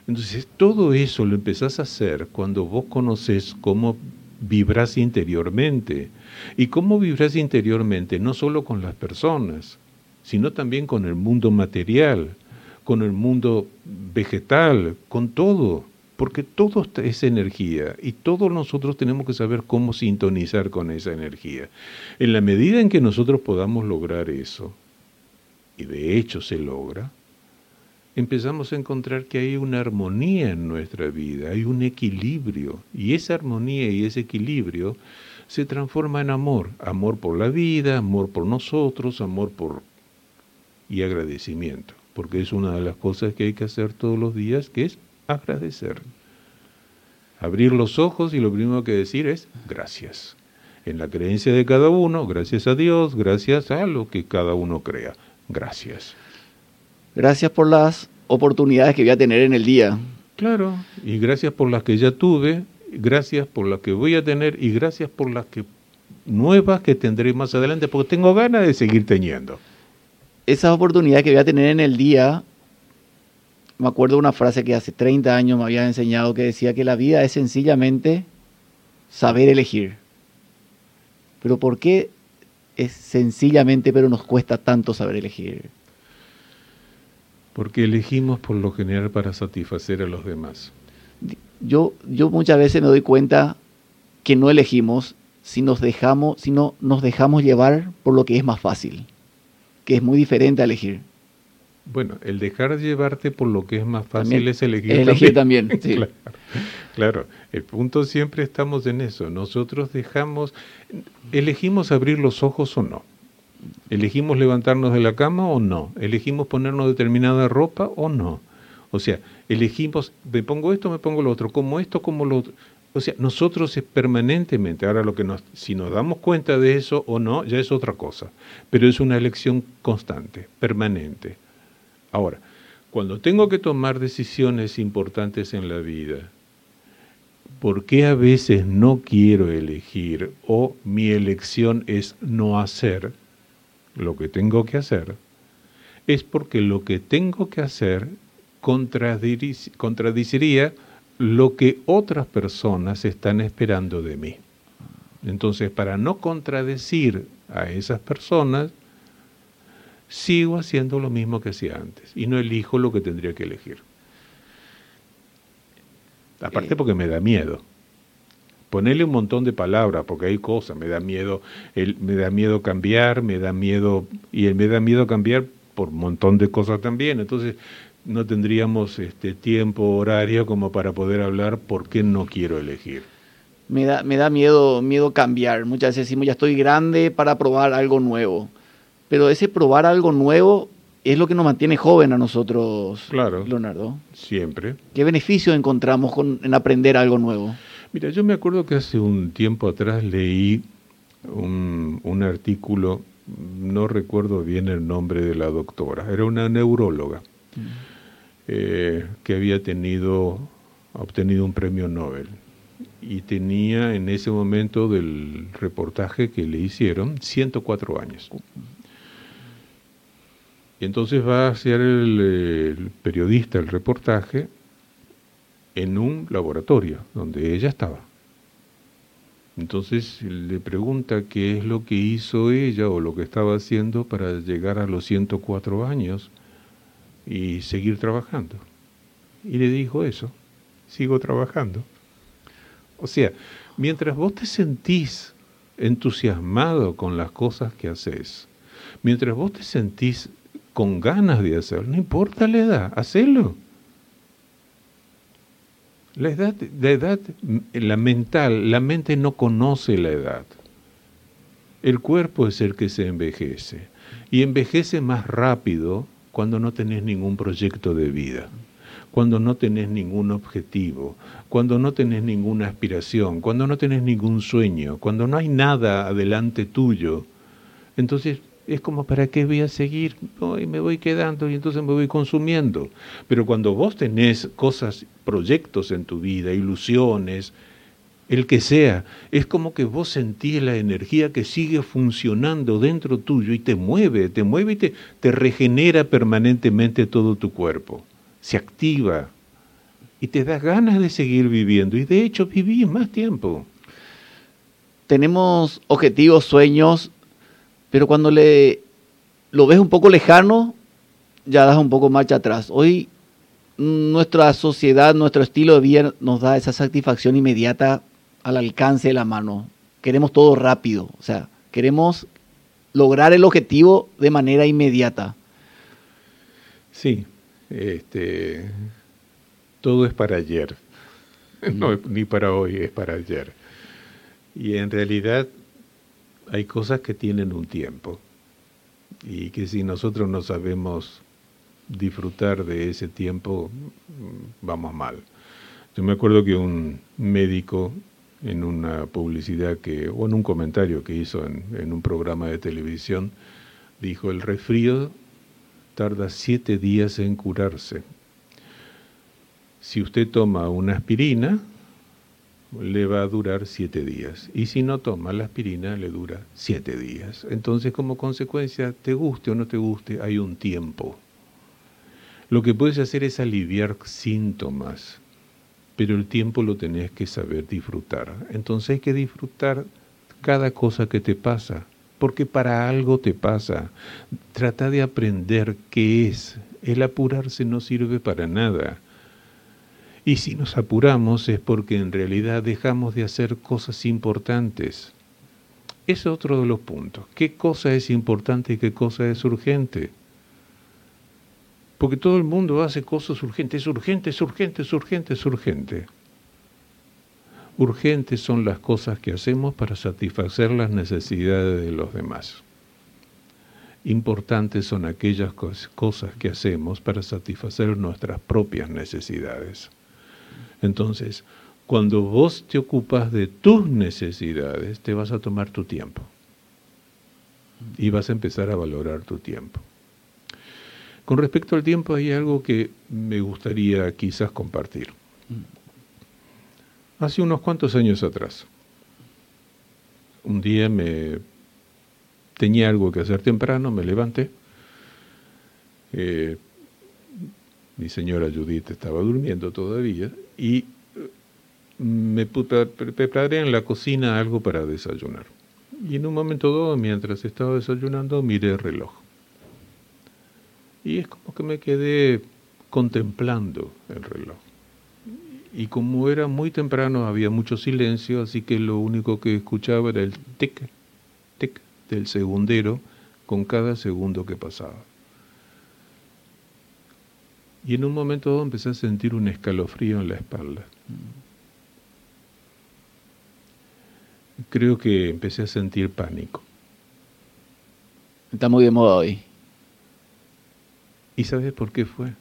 Entonces, todo eso lo empezás a hacer cuando vos conoces cómo vibras interiormente. ¿Y cómo vibras interiormente? No solo con las personas, sino también con el mundo material, con el mundo vegetal, con todo, porque todo es energía y todos nosotros tenemos que saber cómo sintonizar con esa energía. En la medida en que nosotros podamos lograr eso, y de hecho se logra, empezamos a encontrar que hay una armonía en nuestra vida, hay un equilibrio, y esa armonía y ese equilibrio se transforma en amor, amor por la vida, amor por nosotros, amor por y agradecimiento, porque es una de las cosas que hay que hacer todos los días, que es agradecer. Abrir los ojos y lo primero que decir es gracias. En la creencia de cada uno, gracias a Dios, gracias a lo que cada uno crea. Gracias. Gracias por las oportunidades que voy a tener en el día. Claro, y gracias por las que ya tuve, gracias por las que voy a tener y gracias por las que nuevas que tendré más adelante, porque tengo ganas de seguir teniendo. Esas oportunidades que voy a tener en el día, me acuerdo de una frase que hace 30 años me había enseñado que decía que la vida es sencillamente saber elegir. Pero ¿por qué es sencillamente, pero nos cuesta tanto saber elegir? Porque elegimos por lo general para satisfacer a los demás. Yo, yo muchas veces me doy cuenta que no elegimos si nos dejamos, si no nos dejamos llevar por lo que es más fácil, que es muy diferente a elegir. Bueno, el dejar llevarte por lo que es más fácil es elegir, elegir también. claro, claro, el punto siempre estamos en eso. Nosotros dejamos, elegimos abrir los ojos o no. Elegimos levantarnos de la cama o no. Elegimos ponernos determinada ropa o no. O sea, elegimos, me pongo esto, me pongo lo otro, como esto, como lo otro. O sea, nosotros es permanentemente, ahora lo que nos, si nos damos cuenta de eso o no, ya es otra cosa, pero es una elección constante, permanente. Ahora, cuando tengo que tomar decisiones importantes en la vida, ¿por qué a veces no quiero elegir o mi elección es no hacer lo que tengo que hacer? Es porque lo que tengo que hacer contradiciría lo que otras personas están esperando de mí. Entonces, para no contradecir a esas personas, sigo haciendo lo mismo que hacía antes y no elijo lo que tendría que elegir. Aparte eh. porque me da miedo. Ponerle un montón de palabras, porque hay cosas, me da miedo, el, me da miedo cambiar, me da miedo, y me da miedo cambiar por un montón de cosas también. Entonces, no tendríamos este tiempo horario como para poder hablar por qué no quiero elegir. Me da, me da miedo, miedo cambiar. Muchas veces decimos, ya estoy grande para probar algo nuevo. Pero ese probar algo nuevo es lo que nos mantiene joven a nosotros, claro, Leonardo. Siempre. ¿Qué beneficio encontramos con, en aprender algo nuevo? Mira, yo me acuerdo que hace un tiempo atrás leí un, un artículo, no recuerdo bien el nombre de la doctora, era una neuróloga. Mm. Eh, que había tenido, obtenido un premio Nobel. Y tenía en ese momento del reportaje que le hicieron 104 años. Y entonces va a hacer el, periodista el reportaje en un laboratorio donde ella estaba. Entonces le pregunta qué es lo que hizo ella o lo que estaba haciendo para llegar a los 104 años y seguir trabajando. Y le dijo eso, sigo trabajando. O sea, mientras vos te sentís entusiasmado con las cosas que haces, mientras vos te sentís con ganas de hacerlo, no importa la edad, hacelo. La edad, la edad, la mental, la mente no conoce la edad. El cuerpo es el que se envejece y envejece más rápido cuando no tenés ningún proyecto de vida, cuando no tenés ningún objetivo, cuando no tenés ninguna aspiración, cuando no tenés ningún sueño, cuando no hay nada adelante tuyo. Entonces es como, ¿para qué voy a seguir? y me voy quedando y entonces me voy consumiendo. Pero cuando vos tenés cosas, proyectos en tu vida, ilusiones, el que sea, es como que vos sentís la energía que sigue funcionando dentro tuyo y te mueve, te mueve y te, te regenera permanentemente todo tu cuerpo, se activa y te da ganas de seguir viviendo y de hecho vivís más tiempo. Tenemos objetivos, sueños, pero cuando le lo ves un poco lejano, ya das un poco marcha atrás. Hoy nuestra sociedad, nuestro estilo de vida nos da esa satisfacción inmediata al alcance de la mano. Queremos todo rápido, o sea, queremos lograr el objetivo de manera inmediata. Sí, este, todo es para ayer, no, ni para hoy, es para ayer. Y en realidad hay cosas que tienen un tiempo y que si nosotros no sabemos disfrutar de ese tiempo, vamos mal. Yo me acuerdo que un médico en una publicidad que, o en un comentario que hizo en, en un programa de televisión, dijo, el resfrío tarda siete días en curarse. Si usted toma una aspirina, le va a durar siete días. Y si no toma la aspirina, le dura siete días. Entonces, como consecuencia, te guste o no te guste, hay un tiempo. Lo que puedes hacer es aliviar síntomas pero el tiempo lo tenés que saber disfrutar. Entonces hay que disfrutar cada cosa que te pasa, porque para algo te pasa. Trata de aprender qué es. El apurarse no sirve para nada. Y si nos apuramos es porque en realidad dejamos de hacer cosas importantes. Es otro de los puntos. ¿Qué cosa es importante y qué cosa es urgente? Porque todo el mundo hace cosas urgentes, es urgente, es urgente, es urgente, es urgente. Urgentes son las cosas que hacemos para satisfacer las necesidades de los demás. Importantes son aquellas cosas que hacemos para satisfacer nuestras propias necesidades. Entonces, cuando vos te ocupas de tus necesidades, te vas a tomar tu tiempo y vas a empezar a valorar tu tiempo. Con respecto al tiempo hay algo que me gustaría quizás compartir. Hace unos cuantos años atrás, un día me tenía algo que hacer temprano, me levanté. Eh, mi señora Judith estaba durmiendo todavía y me preparé en la cocina algo para desayunar. Y en un momento dado, mientras estaba desayunando, miré el reloj. Y es como que me quedé contemplando el reloj. Y como era muy temprano, había mucho silencio, así que lo único que escuchaba era el tic, tic del segundero con cada segundo que pasaba. Y en un momento dado empecé a sentir un escalofrío en la espalda. creo que empecé a sentir pánico. Está muy de moda hoy. ¿Y sabes por qué fue?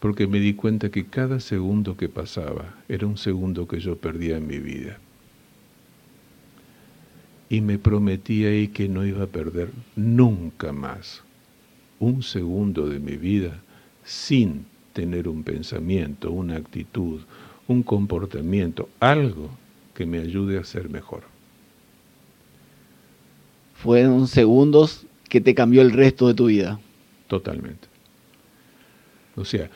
Porque me di cuenta que cada segundo que pasaba era un segundo que yo perdía en mi vida. Y me prometí ahí que no iba a perder nunca más un segundo de mi vida sin tener un pensamiento, una actitud, un comportamiento, algo que me ayude a ser mejor fueron segundos que te cambió el resto de tu vida. Totalmente. O sea,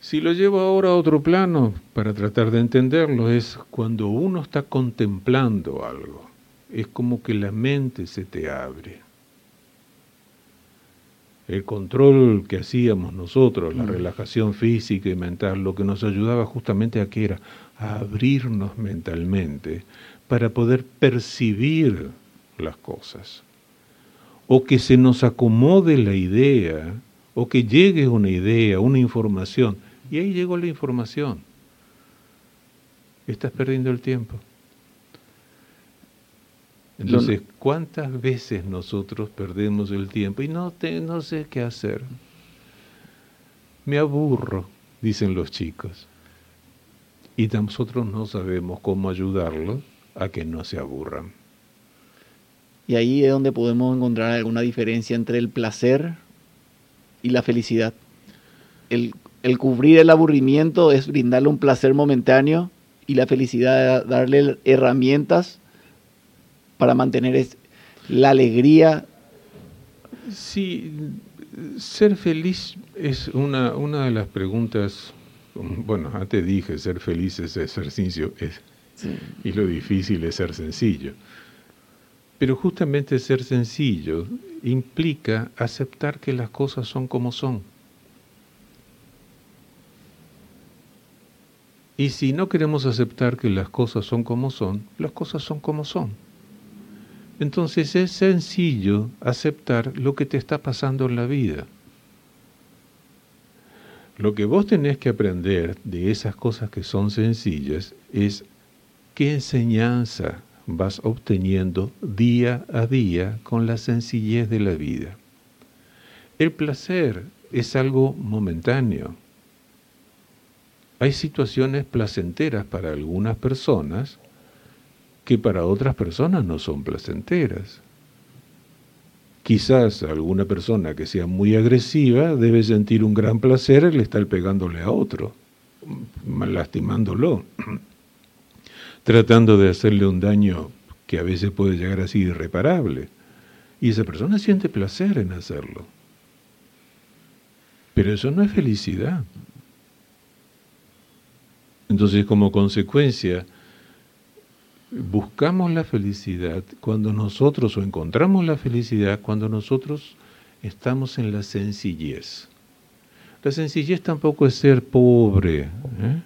si lo llevo ahora a otro plano para tratar de entenderlo, es cuando uno está contemplando algo, es como que la mente se te abre. El control que hacíamos nosotros, la mm. relajación física y mental, lo que nos ayudaba justamente a que era a abrirnos mentalmente para poder percibir las cosas. O que se nos acomode la idea, o que llegue una idea, una información, y ahí llegó la información. Estás perdiendo el tiempo. Entonces, ¿cuántas veces nosotros perdemos el tiempo y no, te, no sé qué hacer? Me aburro, dicen los chicos. Y nosotros no sabemos cómo ayudarlos a que no se aburran. Y ahí es donde podemos encontrar alguna diferencia entre el placer y la felicidad. El, cubrir el aburrimiento es brindarle un placer momentáneo y la felicidad es darle herramientas para mantener la alegría. Sí, ser feliz es una, una de las preguntas, bueno, antes dije, ser feliz es ser sencillo, y lo difícil es ser sencillo. Pero justamente ser sencillo implica aceptar que las cosas son como son. Y si no queremos aceptar que las cosas son como son, las cosas son como son. Entonces es sencillo aceptar lo que te está pasando en la vida. Lo que vos tenés que aprender de esas cosas que son sencillas es qué enseñanza vas obteniendo día a día con la sencillez de la vida. El placer es algo momentáneo. Hay situaciones placenteras para algunas personas que para otras personas no son placenteras. Quizás alguna persona que sea muy agresiva debe sentir un gran placer el estar pegándole a otro, lastimándolo tratando de hacerle un daño que a veces puede llegar a ser irreparable. Y esa persona siente placer en hacerlo. Pero eso no es felicidad. Entonces, como consecuencia, buscamos la felicidad cuando nosotros, o encontramos la felicidad cuando nosotros estamos en la sencillez. La sencillez tampoco es ser pobre, ¿eh?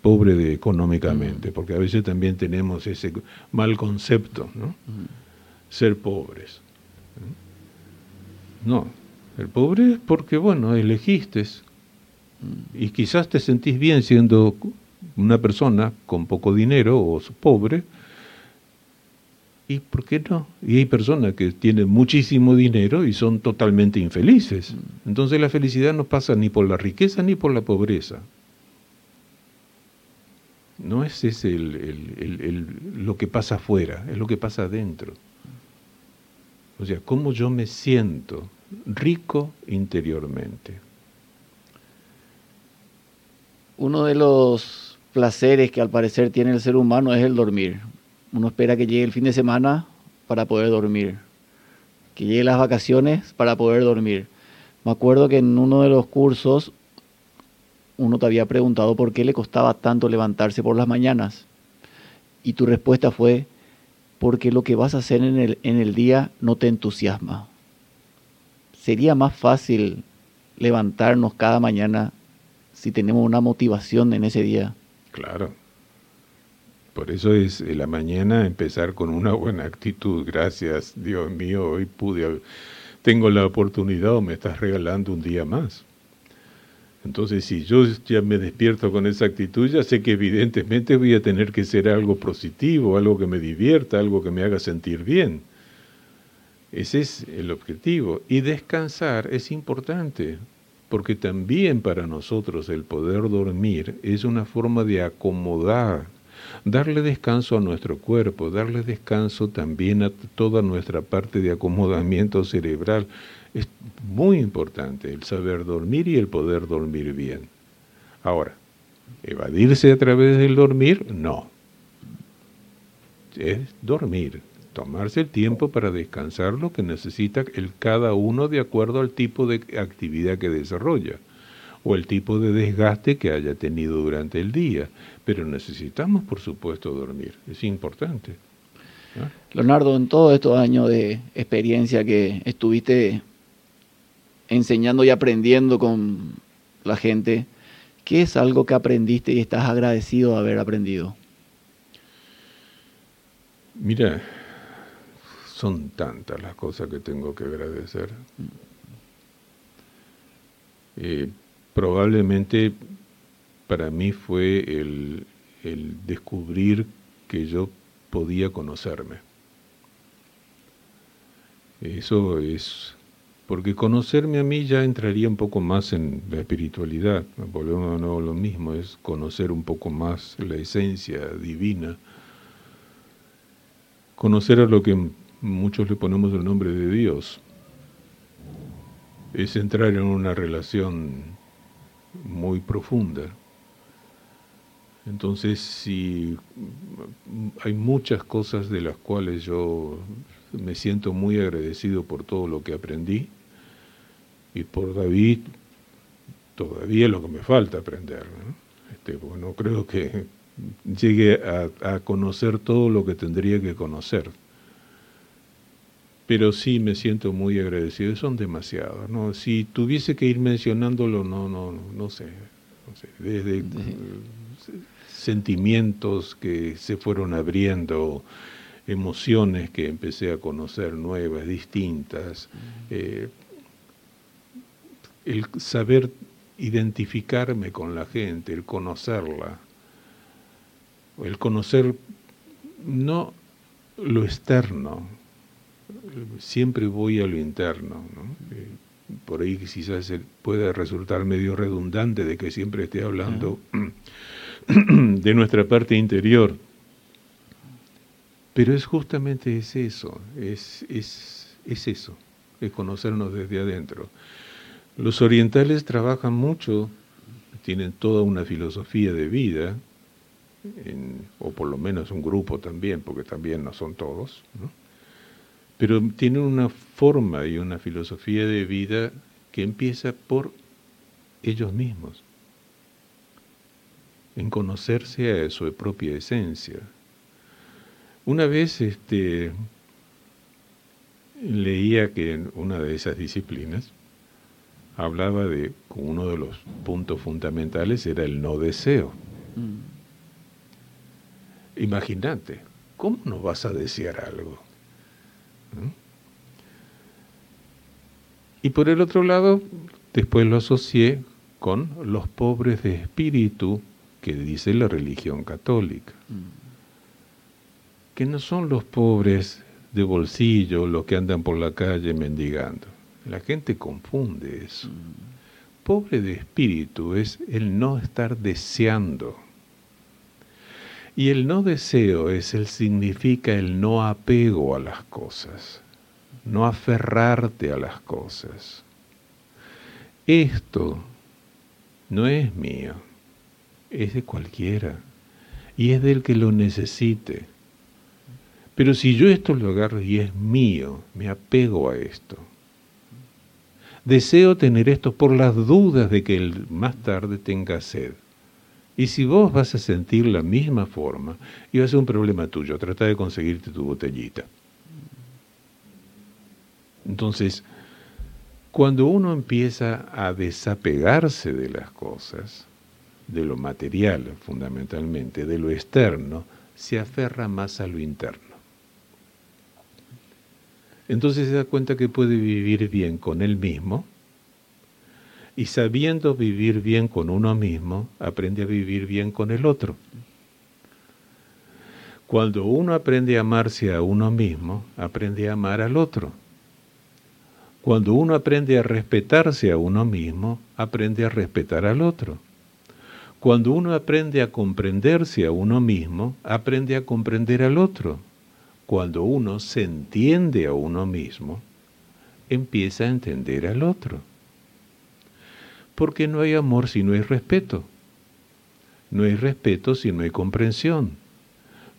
Pobre de, económicamente, mm. porque a veces también tenemos ese mal concepto, ¿no? Mm. Ser pobres. No, El pobre es porque, bueno, elegiste y quizás te sentís bien siendo una persona con poco dinero o pobre. ¿Y por qué no? Y hay personas que tienen muchísimo dinero y son totalmente infelices. Entonces la felicidad no pasa ni por la riqueza ni por la pobreza. No es ese lo que pasa afuera, es lo que pasa adentro. O sea, cómo yo me siento rico interiormente. Uno de los placeres que al parecer tiene el ser humano es el dormir. Uno espera que llegue el fin de semana para poder dormir, que llegue las vacaciones para poder dormir. Me acuerdo que en uno de los cursos uno te había preguntado por qué le costaba tanto levantarse por las mañanas. Y tu respuesta fue, porque lo que vas a hacer en el, en el día no te entusiasma. Sería más fácil levantarnos cada mañana si tenemos una motivación en ese día. Claro. Por eso es la mañana empezar con una buena actitud. Gracias, Dios mío, hoy pude, tengo la oportunidad o me estás regalando un día más. Entonces, si yo ya me despierto con esa actitud, ya sé que evidentemente voy a tener que ser algo positivo, algo que me divierta, algo que me haga sentir bien. Ese es el objetivo. Y descansar es importante, porque también para nosotros el poder dormir es una forma de acomodar, darle descanso a nuestro cuerpo, darle descanso también a toda nuestra parte de acomodamiento cerebral. Es muy importante el saber dormir y el poder dormir bien. Ahora, evadirse a través del dormir, no. Es dormir, tomarse el tiempo para descansar lo que necesita el cada uno de acuerdo al tipo de actividad que desarrolla o el tipo de desgaste que haya tenido durante el día. Pero necesitamos, por supuesto, dormir. Es importante. Leonardo, en todos estos años de experiencia que estuviste enseñando y aprendiendo con la gente, ¿qué es algo que aprendiste y estás agradecido de haber aprendido? Mira, son tantas las cosas que tengo que agradecer. Eh, probablemente para mí fue el, el descubrir que yo podía conocerme. Eso es porque conocerme a mí ya entraría un poco más en la espiritualidad. Volvemos nuevo a lo mismo, es conocer un poco más la esencia divina. Conocer a lo que muchos le ponemos el nombre de Dios. Es entrar en una relación muy profunda. Entonces, si hay muchas cosas de las cuales yo me siento muy agradecido por todo lo que aprendí, y por David todavía lo que me falta aprender. ¿no? Este, no creo que llegue a, conocer todo lo que tendría que conocer. Pero sí me siento muy agradecido, son demasiados. ¿no? Si tuviese que ir mencionándolo, no, no, no sé. No sé desde sentimientos que se fueron abriendo, emociones que empecé a conocer nuevas, distintas. Eh, el saber identificarme con la gente, el conocerla, el conocer no lo externo, siempre voy a lo interno. Eh, por ahí quizás pueda resultar medio redundante de que siempre esté hablando de nuestra parte interior, pero es justamente es eso, es, es, es eso, es conocernos desde adentro. Los orientales trabajan mucho, tienen toda una filosofía de vida, o por lo menos un grupo también, porque también no son todos, pero tienen una forma y una filosofía de vida que empieza por ellos mismos, en conocerse a su propia esencia. Una vez este, leía que en una de esas disciplinas, hablaba de que uno de los puntos fundamentales era el no deseo. Mm. Imagínate, ¿cómo no vas a desear algo? ¿Mm? Y por el otro lado, después lo asocié con los pobres de espíritu que dice la religión católica. Que no son los pobres de bolsillo los que andan por la calle mendigando. La gente confunde eso. Pobre de espíritu es el no estar deseando. Y el no deseo es el significa el no apego a las cosas no aferrarte a las cosas. Esto no es mío, es de cualquiera y es del que lo necesite. Pero si yo esto lo agarro y es mío, me apego a esto. Deseo tener esto por las dudas de que el más tarde tenga sed. Y si vos vas a sentir la misma forma, y va a ser un problema tuyo, trata de conseguirte tu botellita. Entonces, cuando uno empieza a desapegarse de las cosas, de lo material fundamentalmente, de lo externo, se aferra más a lo interno. Entonces se da cuenta que puede vivir bien con él mismo y sabiendo vivir bien con uno mismo, aprende a vivir bien con el otro. Cuando uno aprende a amarse a uno mismo, aprende a amar al otro. Cuando uno aprende a respetarse a uno mismo, aprende a respetar al otro. Cuando uno aprende a comprenderse a uno mismo, aprende a comprender al otro. Cuando uno se entiende a uno mismo, empieza a entender al otro. Porque no hay amor si no hay respeto. No hay respeto si no hay comprensión.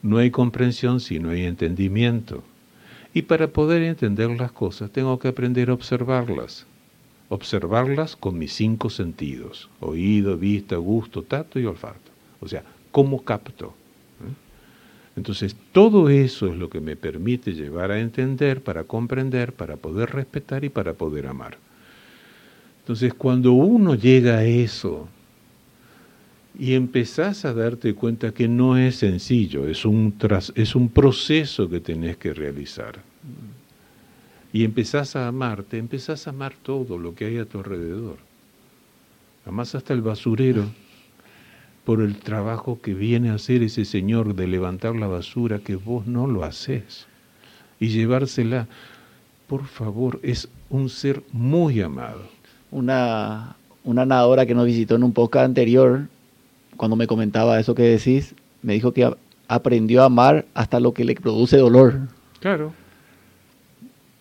No hay comprensión si no hay entendimiento. Y para poder entender las cosas tengo que aprender a observarlas. Observarlas con mis cinco sentidos, oído, vista, gusto, tacto y olfato. O sea, ¿cómo capto? Entonces, todo eso es lo que me permite llevar a entender, para comprender, para poder respetar y para poder amar. Entonces, cuando uno llega a eso y empezás a darte cuenta que no es sencillo, es un, es un proceso que tenés que realizar. Y empezás a amarte, empezás a amar todo lo que hay a tu alrededor. Amás hasta el basurero por el trabajo que viene a hacer ese señor de levantar la basura que vos no lo haces. Y llevársela, por favor, es un ser muy amado. Una, una nadadora que nos visitó en un podcast anterior cuando me comentaba eso que decís, me dijo que aprendió a amar hasta lo que le produce dolor. Claro.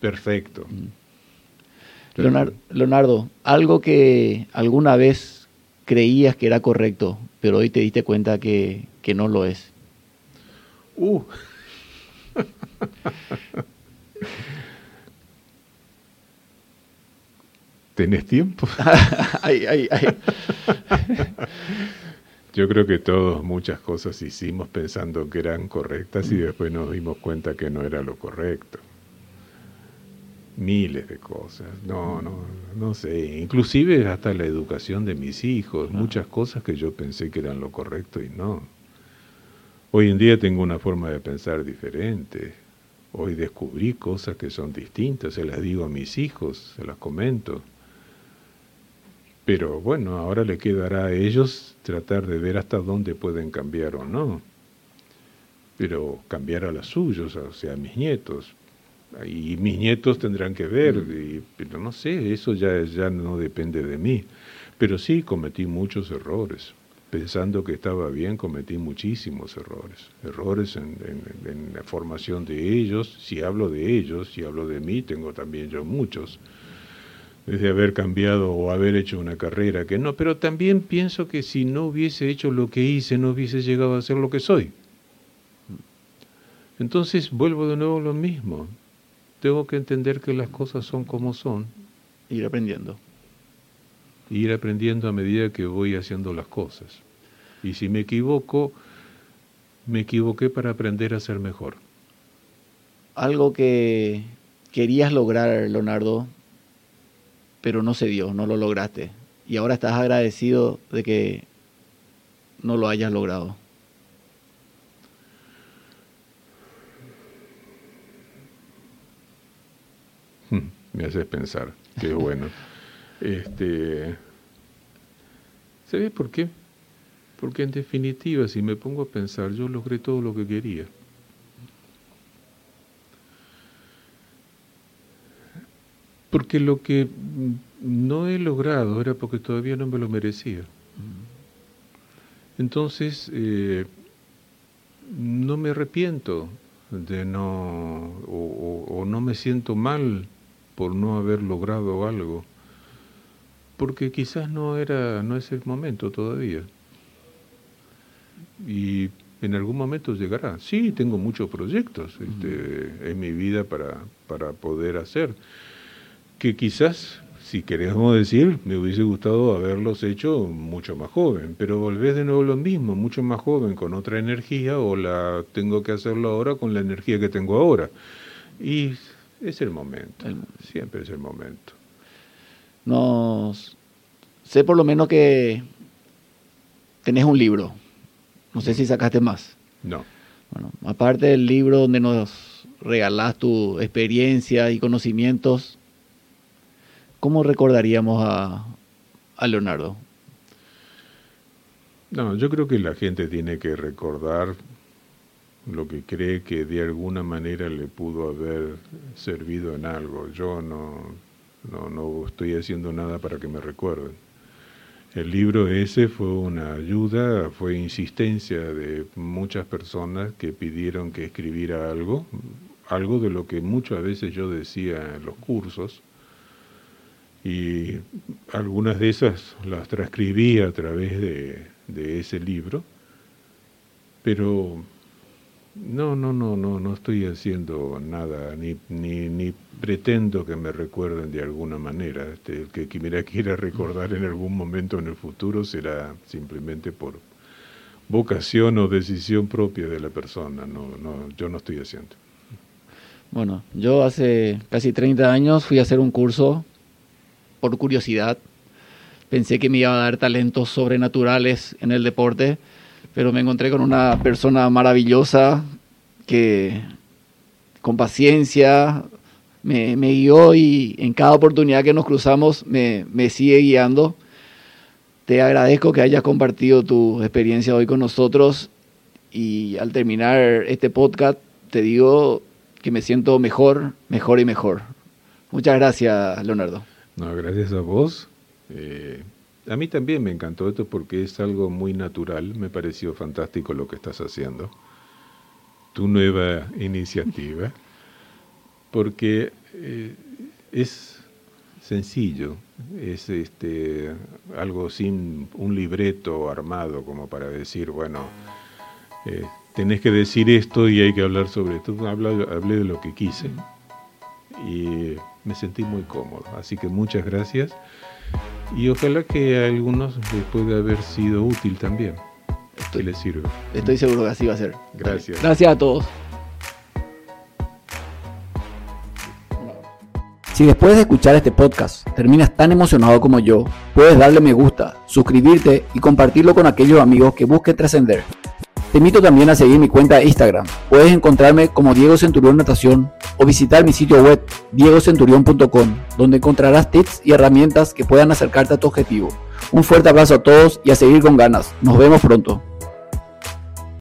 Perfecto. Mm. Leonardo, algo que alguna vez creías que era correcto, pero hoy te diste cuenta que, que no lo es. Uh. ¿Tenés tiempo? ay, ay, ay. Yo creo que todos muchas cosas hicimos pensando que eran correctas y después nos dimos cuenta que no era lo correcto. Miles de cosas. No, no, no sé. Inclusive hasta la educación de mis hijos. Muchas cosas que yo pensé que eran lo correcto y no. Hoy en día tengo una forma de pensar diferente. Hoy descubrí cosas que son distintas. Se las digo a mis hijos, se las comento. Pero bueno, ahora le quedará a ellos tratar de ver hasta dónde pueden cambiar o no. Pero cambiar a los suyos, o sea, a mis nietos. Y mis nietos tendrán que ver, mm. pero no sé, eso ya, ya no depende de mí. Pero sí cometí muchos errores. Pensando que estaba bien, cometí muchísimos errores. Errores en, en la formación de ellos. Si hablo de ellos, si hablo de mí, tengo también yo muchos de haber cambiado o haber hecho una carrera que no, pero también pienso que si no hubiese hecho lo que hice, no hubiese llegado a ser lo que soy. Entonces vuelvo de nuevo a lo mismo. Tengo que entender que las cosas son como son. Ir aprendiendo. Ir aprendiendo a medida que voy haciendo las cosas. Y si me equivoco, me equivoqué para aprender a ser mejor. Algo que querías lograr, Leonardo, pero no se dio, no lo lograste. Y ahora estás agradecido de que no lo hayas logrado. me haces pensar, qué bueno. este, ¿Sabes por qué? Porque en definitiva, si me pongo a pensar, yo logré todo lo que quería. Porque lo que no he logrado era porque todavía no me lo merecía. Entonces, eh, no me arrepiento de no, o, no me siento mal por no haber logrado algo, porque quizás no era, no es el momento todavía. Y en algún momento llegará. Sí, tengo muchos proyectos este, en mi vida para, para poder hacer que quizás, si queremos decir, me hubiese gustado haberlos hecho mucho más joven, pero volvés de nuevo lo mismo, mucho más joven, con otra energía, o la tengo que hacerlo ahora con la energía que tengo ahora. Y es el momento, siempre es el momento. Nos sé por lo menos que tenés un libro. No sé si sacaste más. No. Bueno, aparte del libro donde nos regalás tu experiencia y conocimientos, ¿cómo recordaríamos a, Leonardo? No, yo creo que la gente tiene que recordar lo que cree que de alguna manera le pudo haber servido en algo. Yo no, no, no estoy haciendo nada para que me recuerden. El libro ese fue una ayuda, fue insistencia de muchas personas que pidieron que escribiera algo, algo de lo que muchas veces yo decía en los cursos, y algunas de esas las transcribí a través de, ese libro, pero no, no, no, no, no estoy haciendo nada, ni, ni, ni pretendo que me recuerden de alguna manera. Este, el que me quiera recordar en algún momento en el futuro será simplemente por vocación o decisión propia de la persona. No, no, yo no estoy haciendo. Bueno, yo hace casi 30 años fui a hacer un curso por curiosidad. Pensé que me iba a dar talentos sobrenaturales en el deporte, pero me encontré con una persona maravillosa que con paciencia me, guió y en cada oportunidad que nos cruzamos me, me sigue guiando. Te agradezco que hayas compartido tu experiencia hoy con nosotros y al terminar este podcast te digo que me siento mejor, mejor y mejor. Muchas gracias, Leonardo. No, gracias a vos. Eh, a mí también me encantó esto porque es algo muy natural. Me pareció fantástico lo que estás haciendo. Tu nueva iniciativa. Porque eh, es sencillo. Es este, algo sin un libreto armado como para decir, bueno, eh, tenés que decir esto y hay que hablar sobre esto. hablé de lo que quise. Y me sentí muy cómodo. Así que muchas gracias y ojalá que a algunos les pueda haber sido útil también. Estoy, les sirve. Estoy seguro que así va a ser. Gracias. Gracias a todos. Si después de escuchar este podcast terminas tan emocionado como yo, puedes darle me gusta, suscribirte y compartirlo con aquellos amigos que busquen trascender. Te invito también a seguir mi cuenta de Instagram. Puedes encontrarme como Diego Centurión Natación o visitar mi sitio web diegocenturión.com, donde encontrarás tips y herramientas que puedan acercarte a tu objetivo. Un fuerte abrazo a todos y a seguir con ganas. Nos vemos pronto.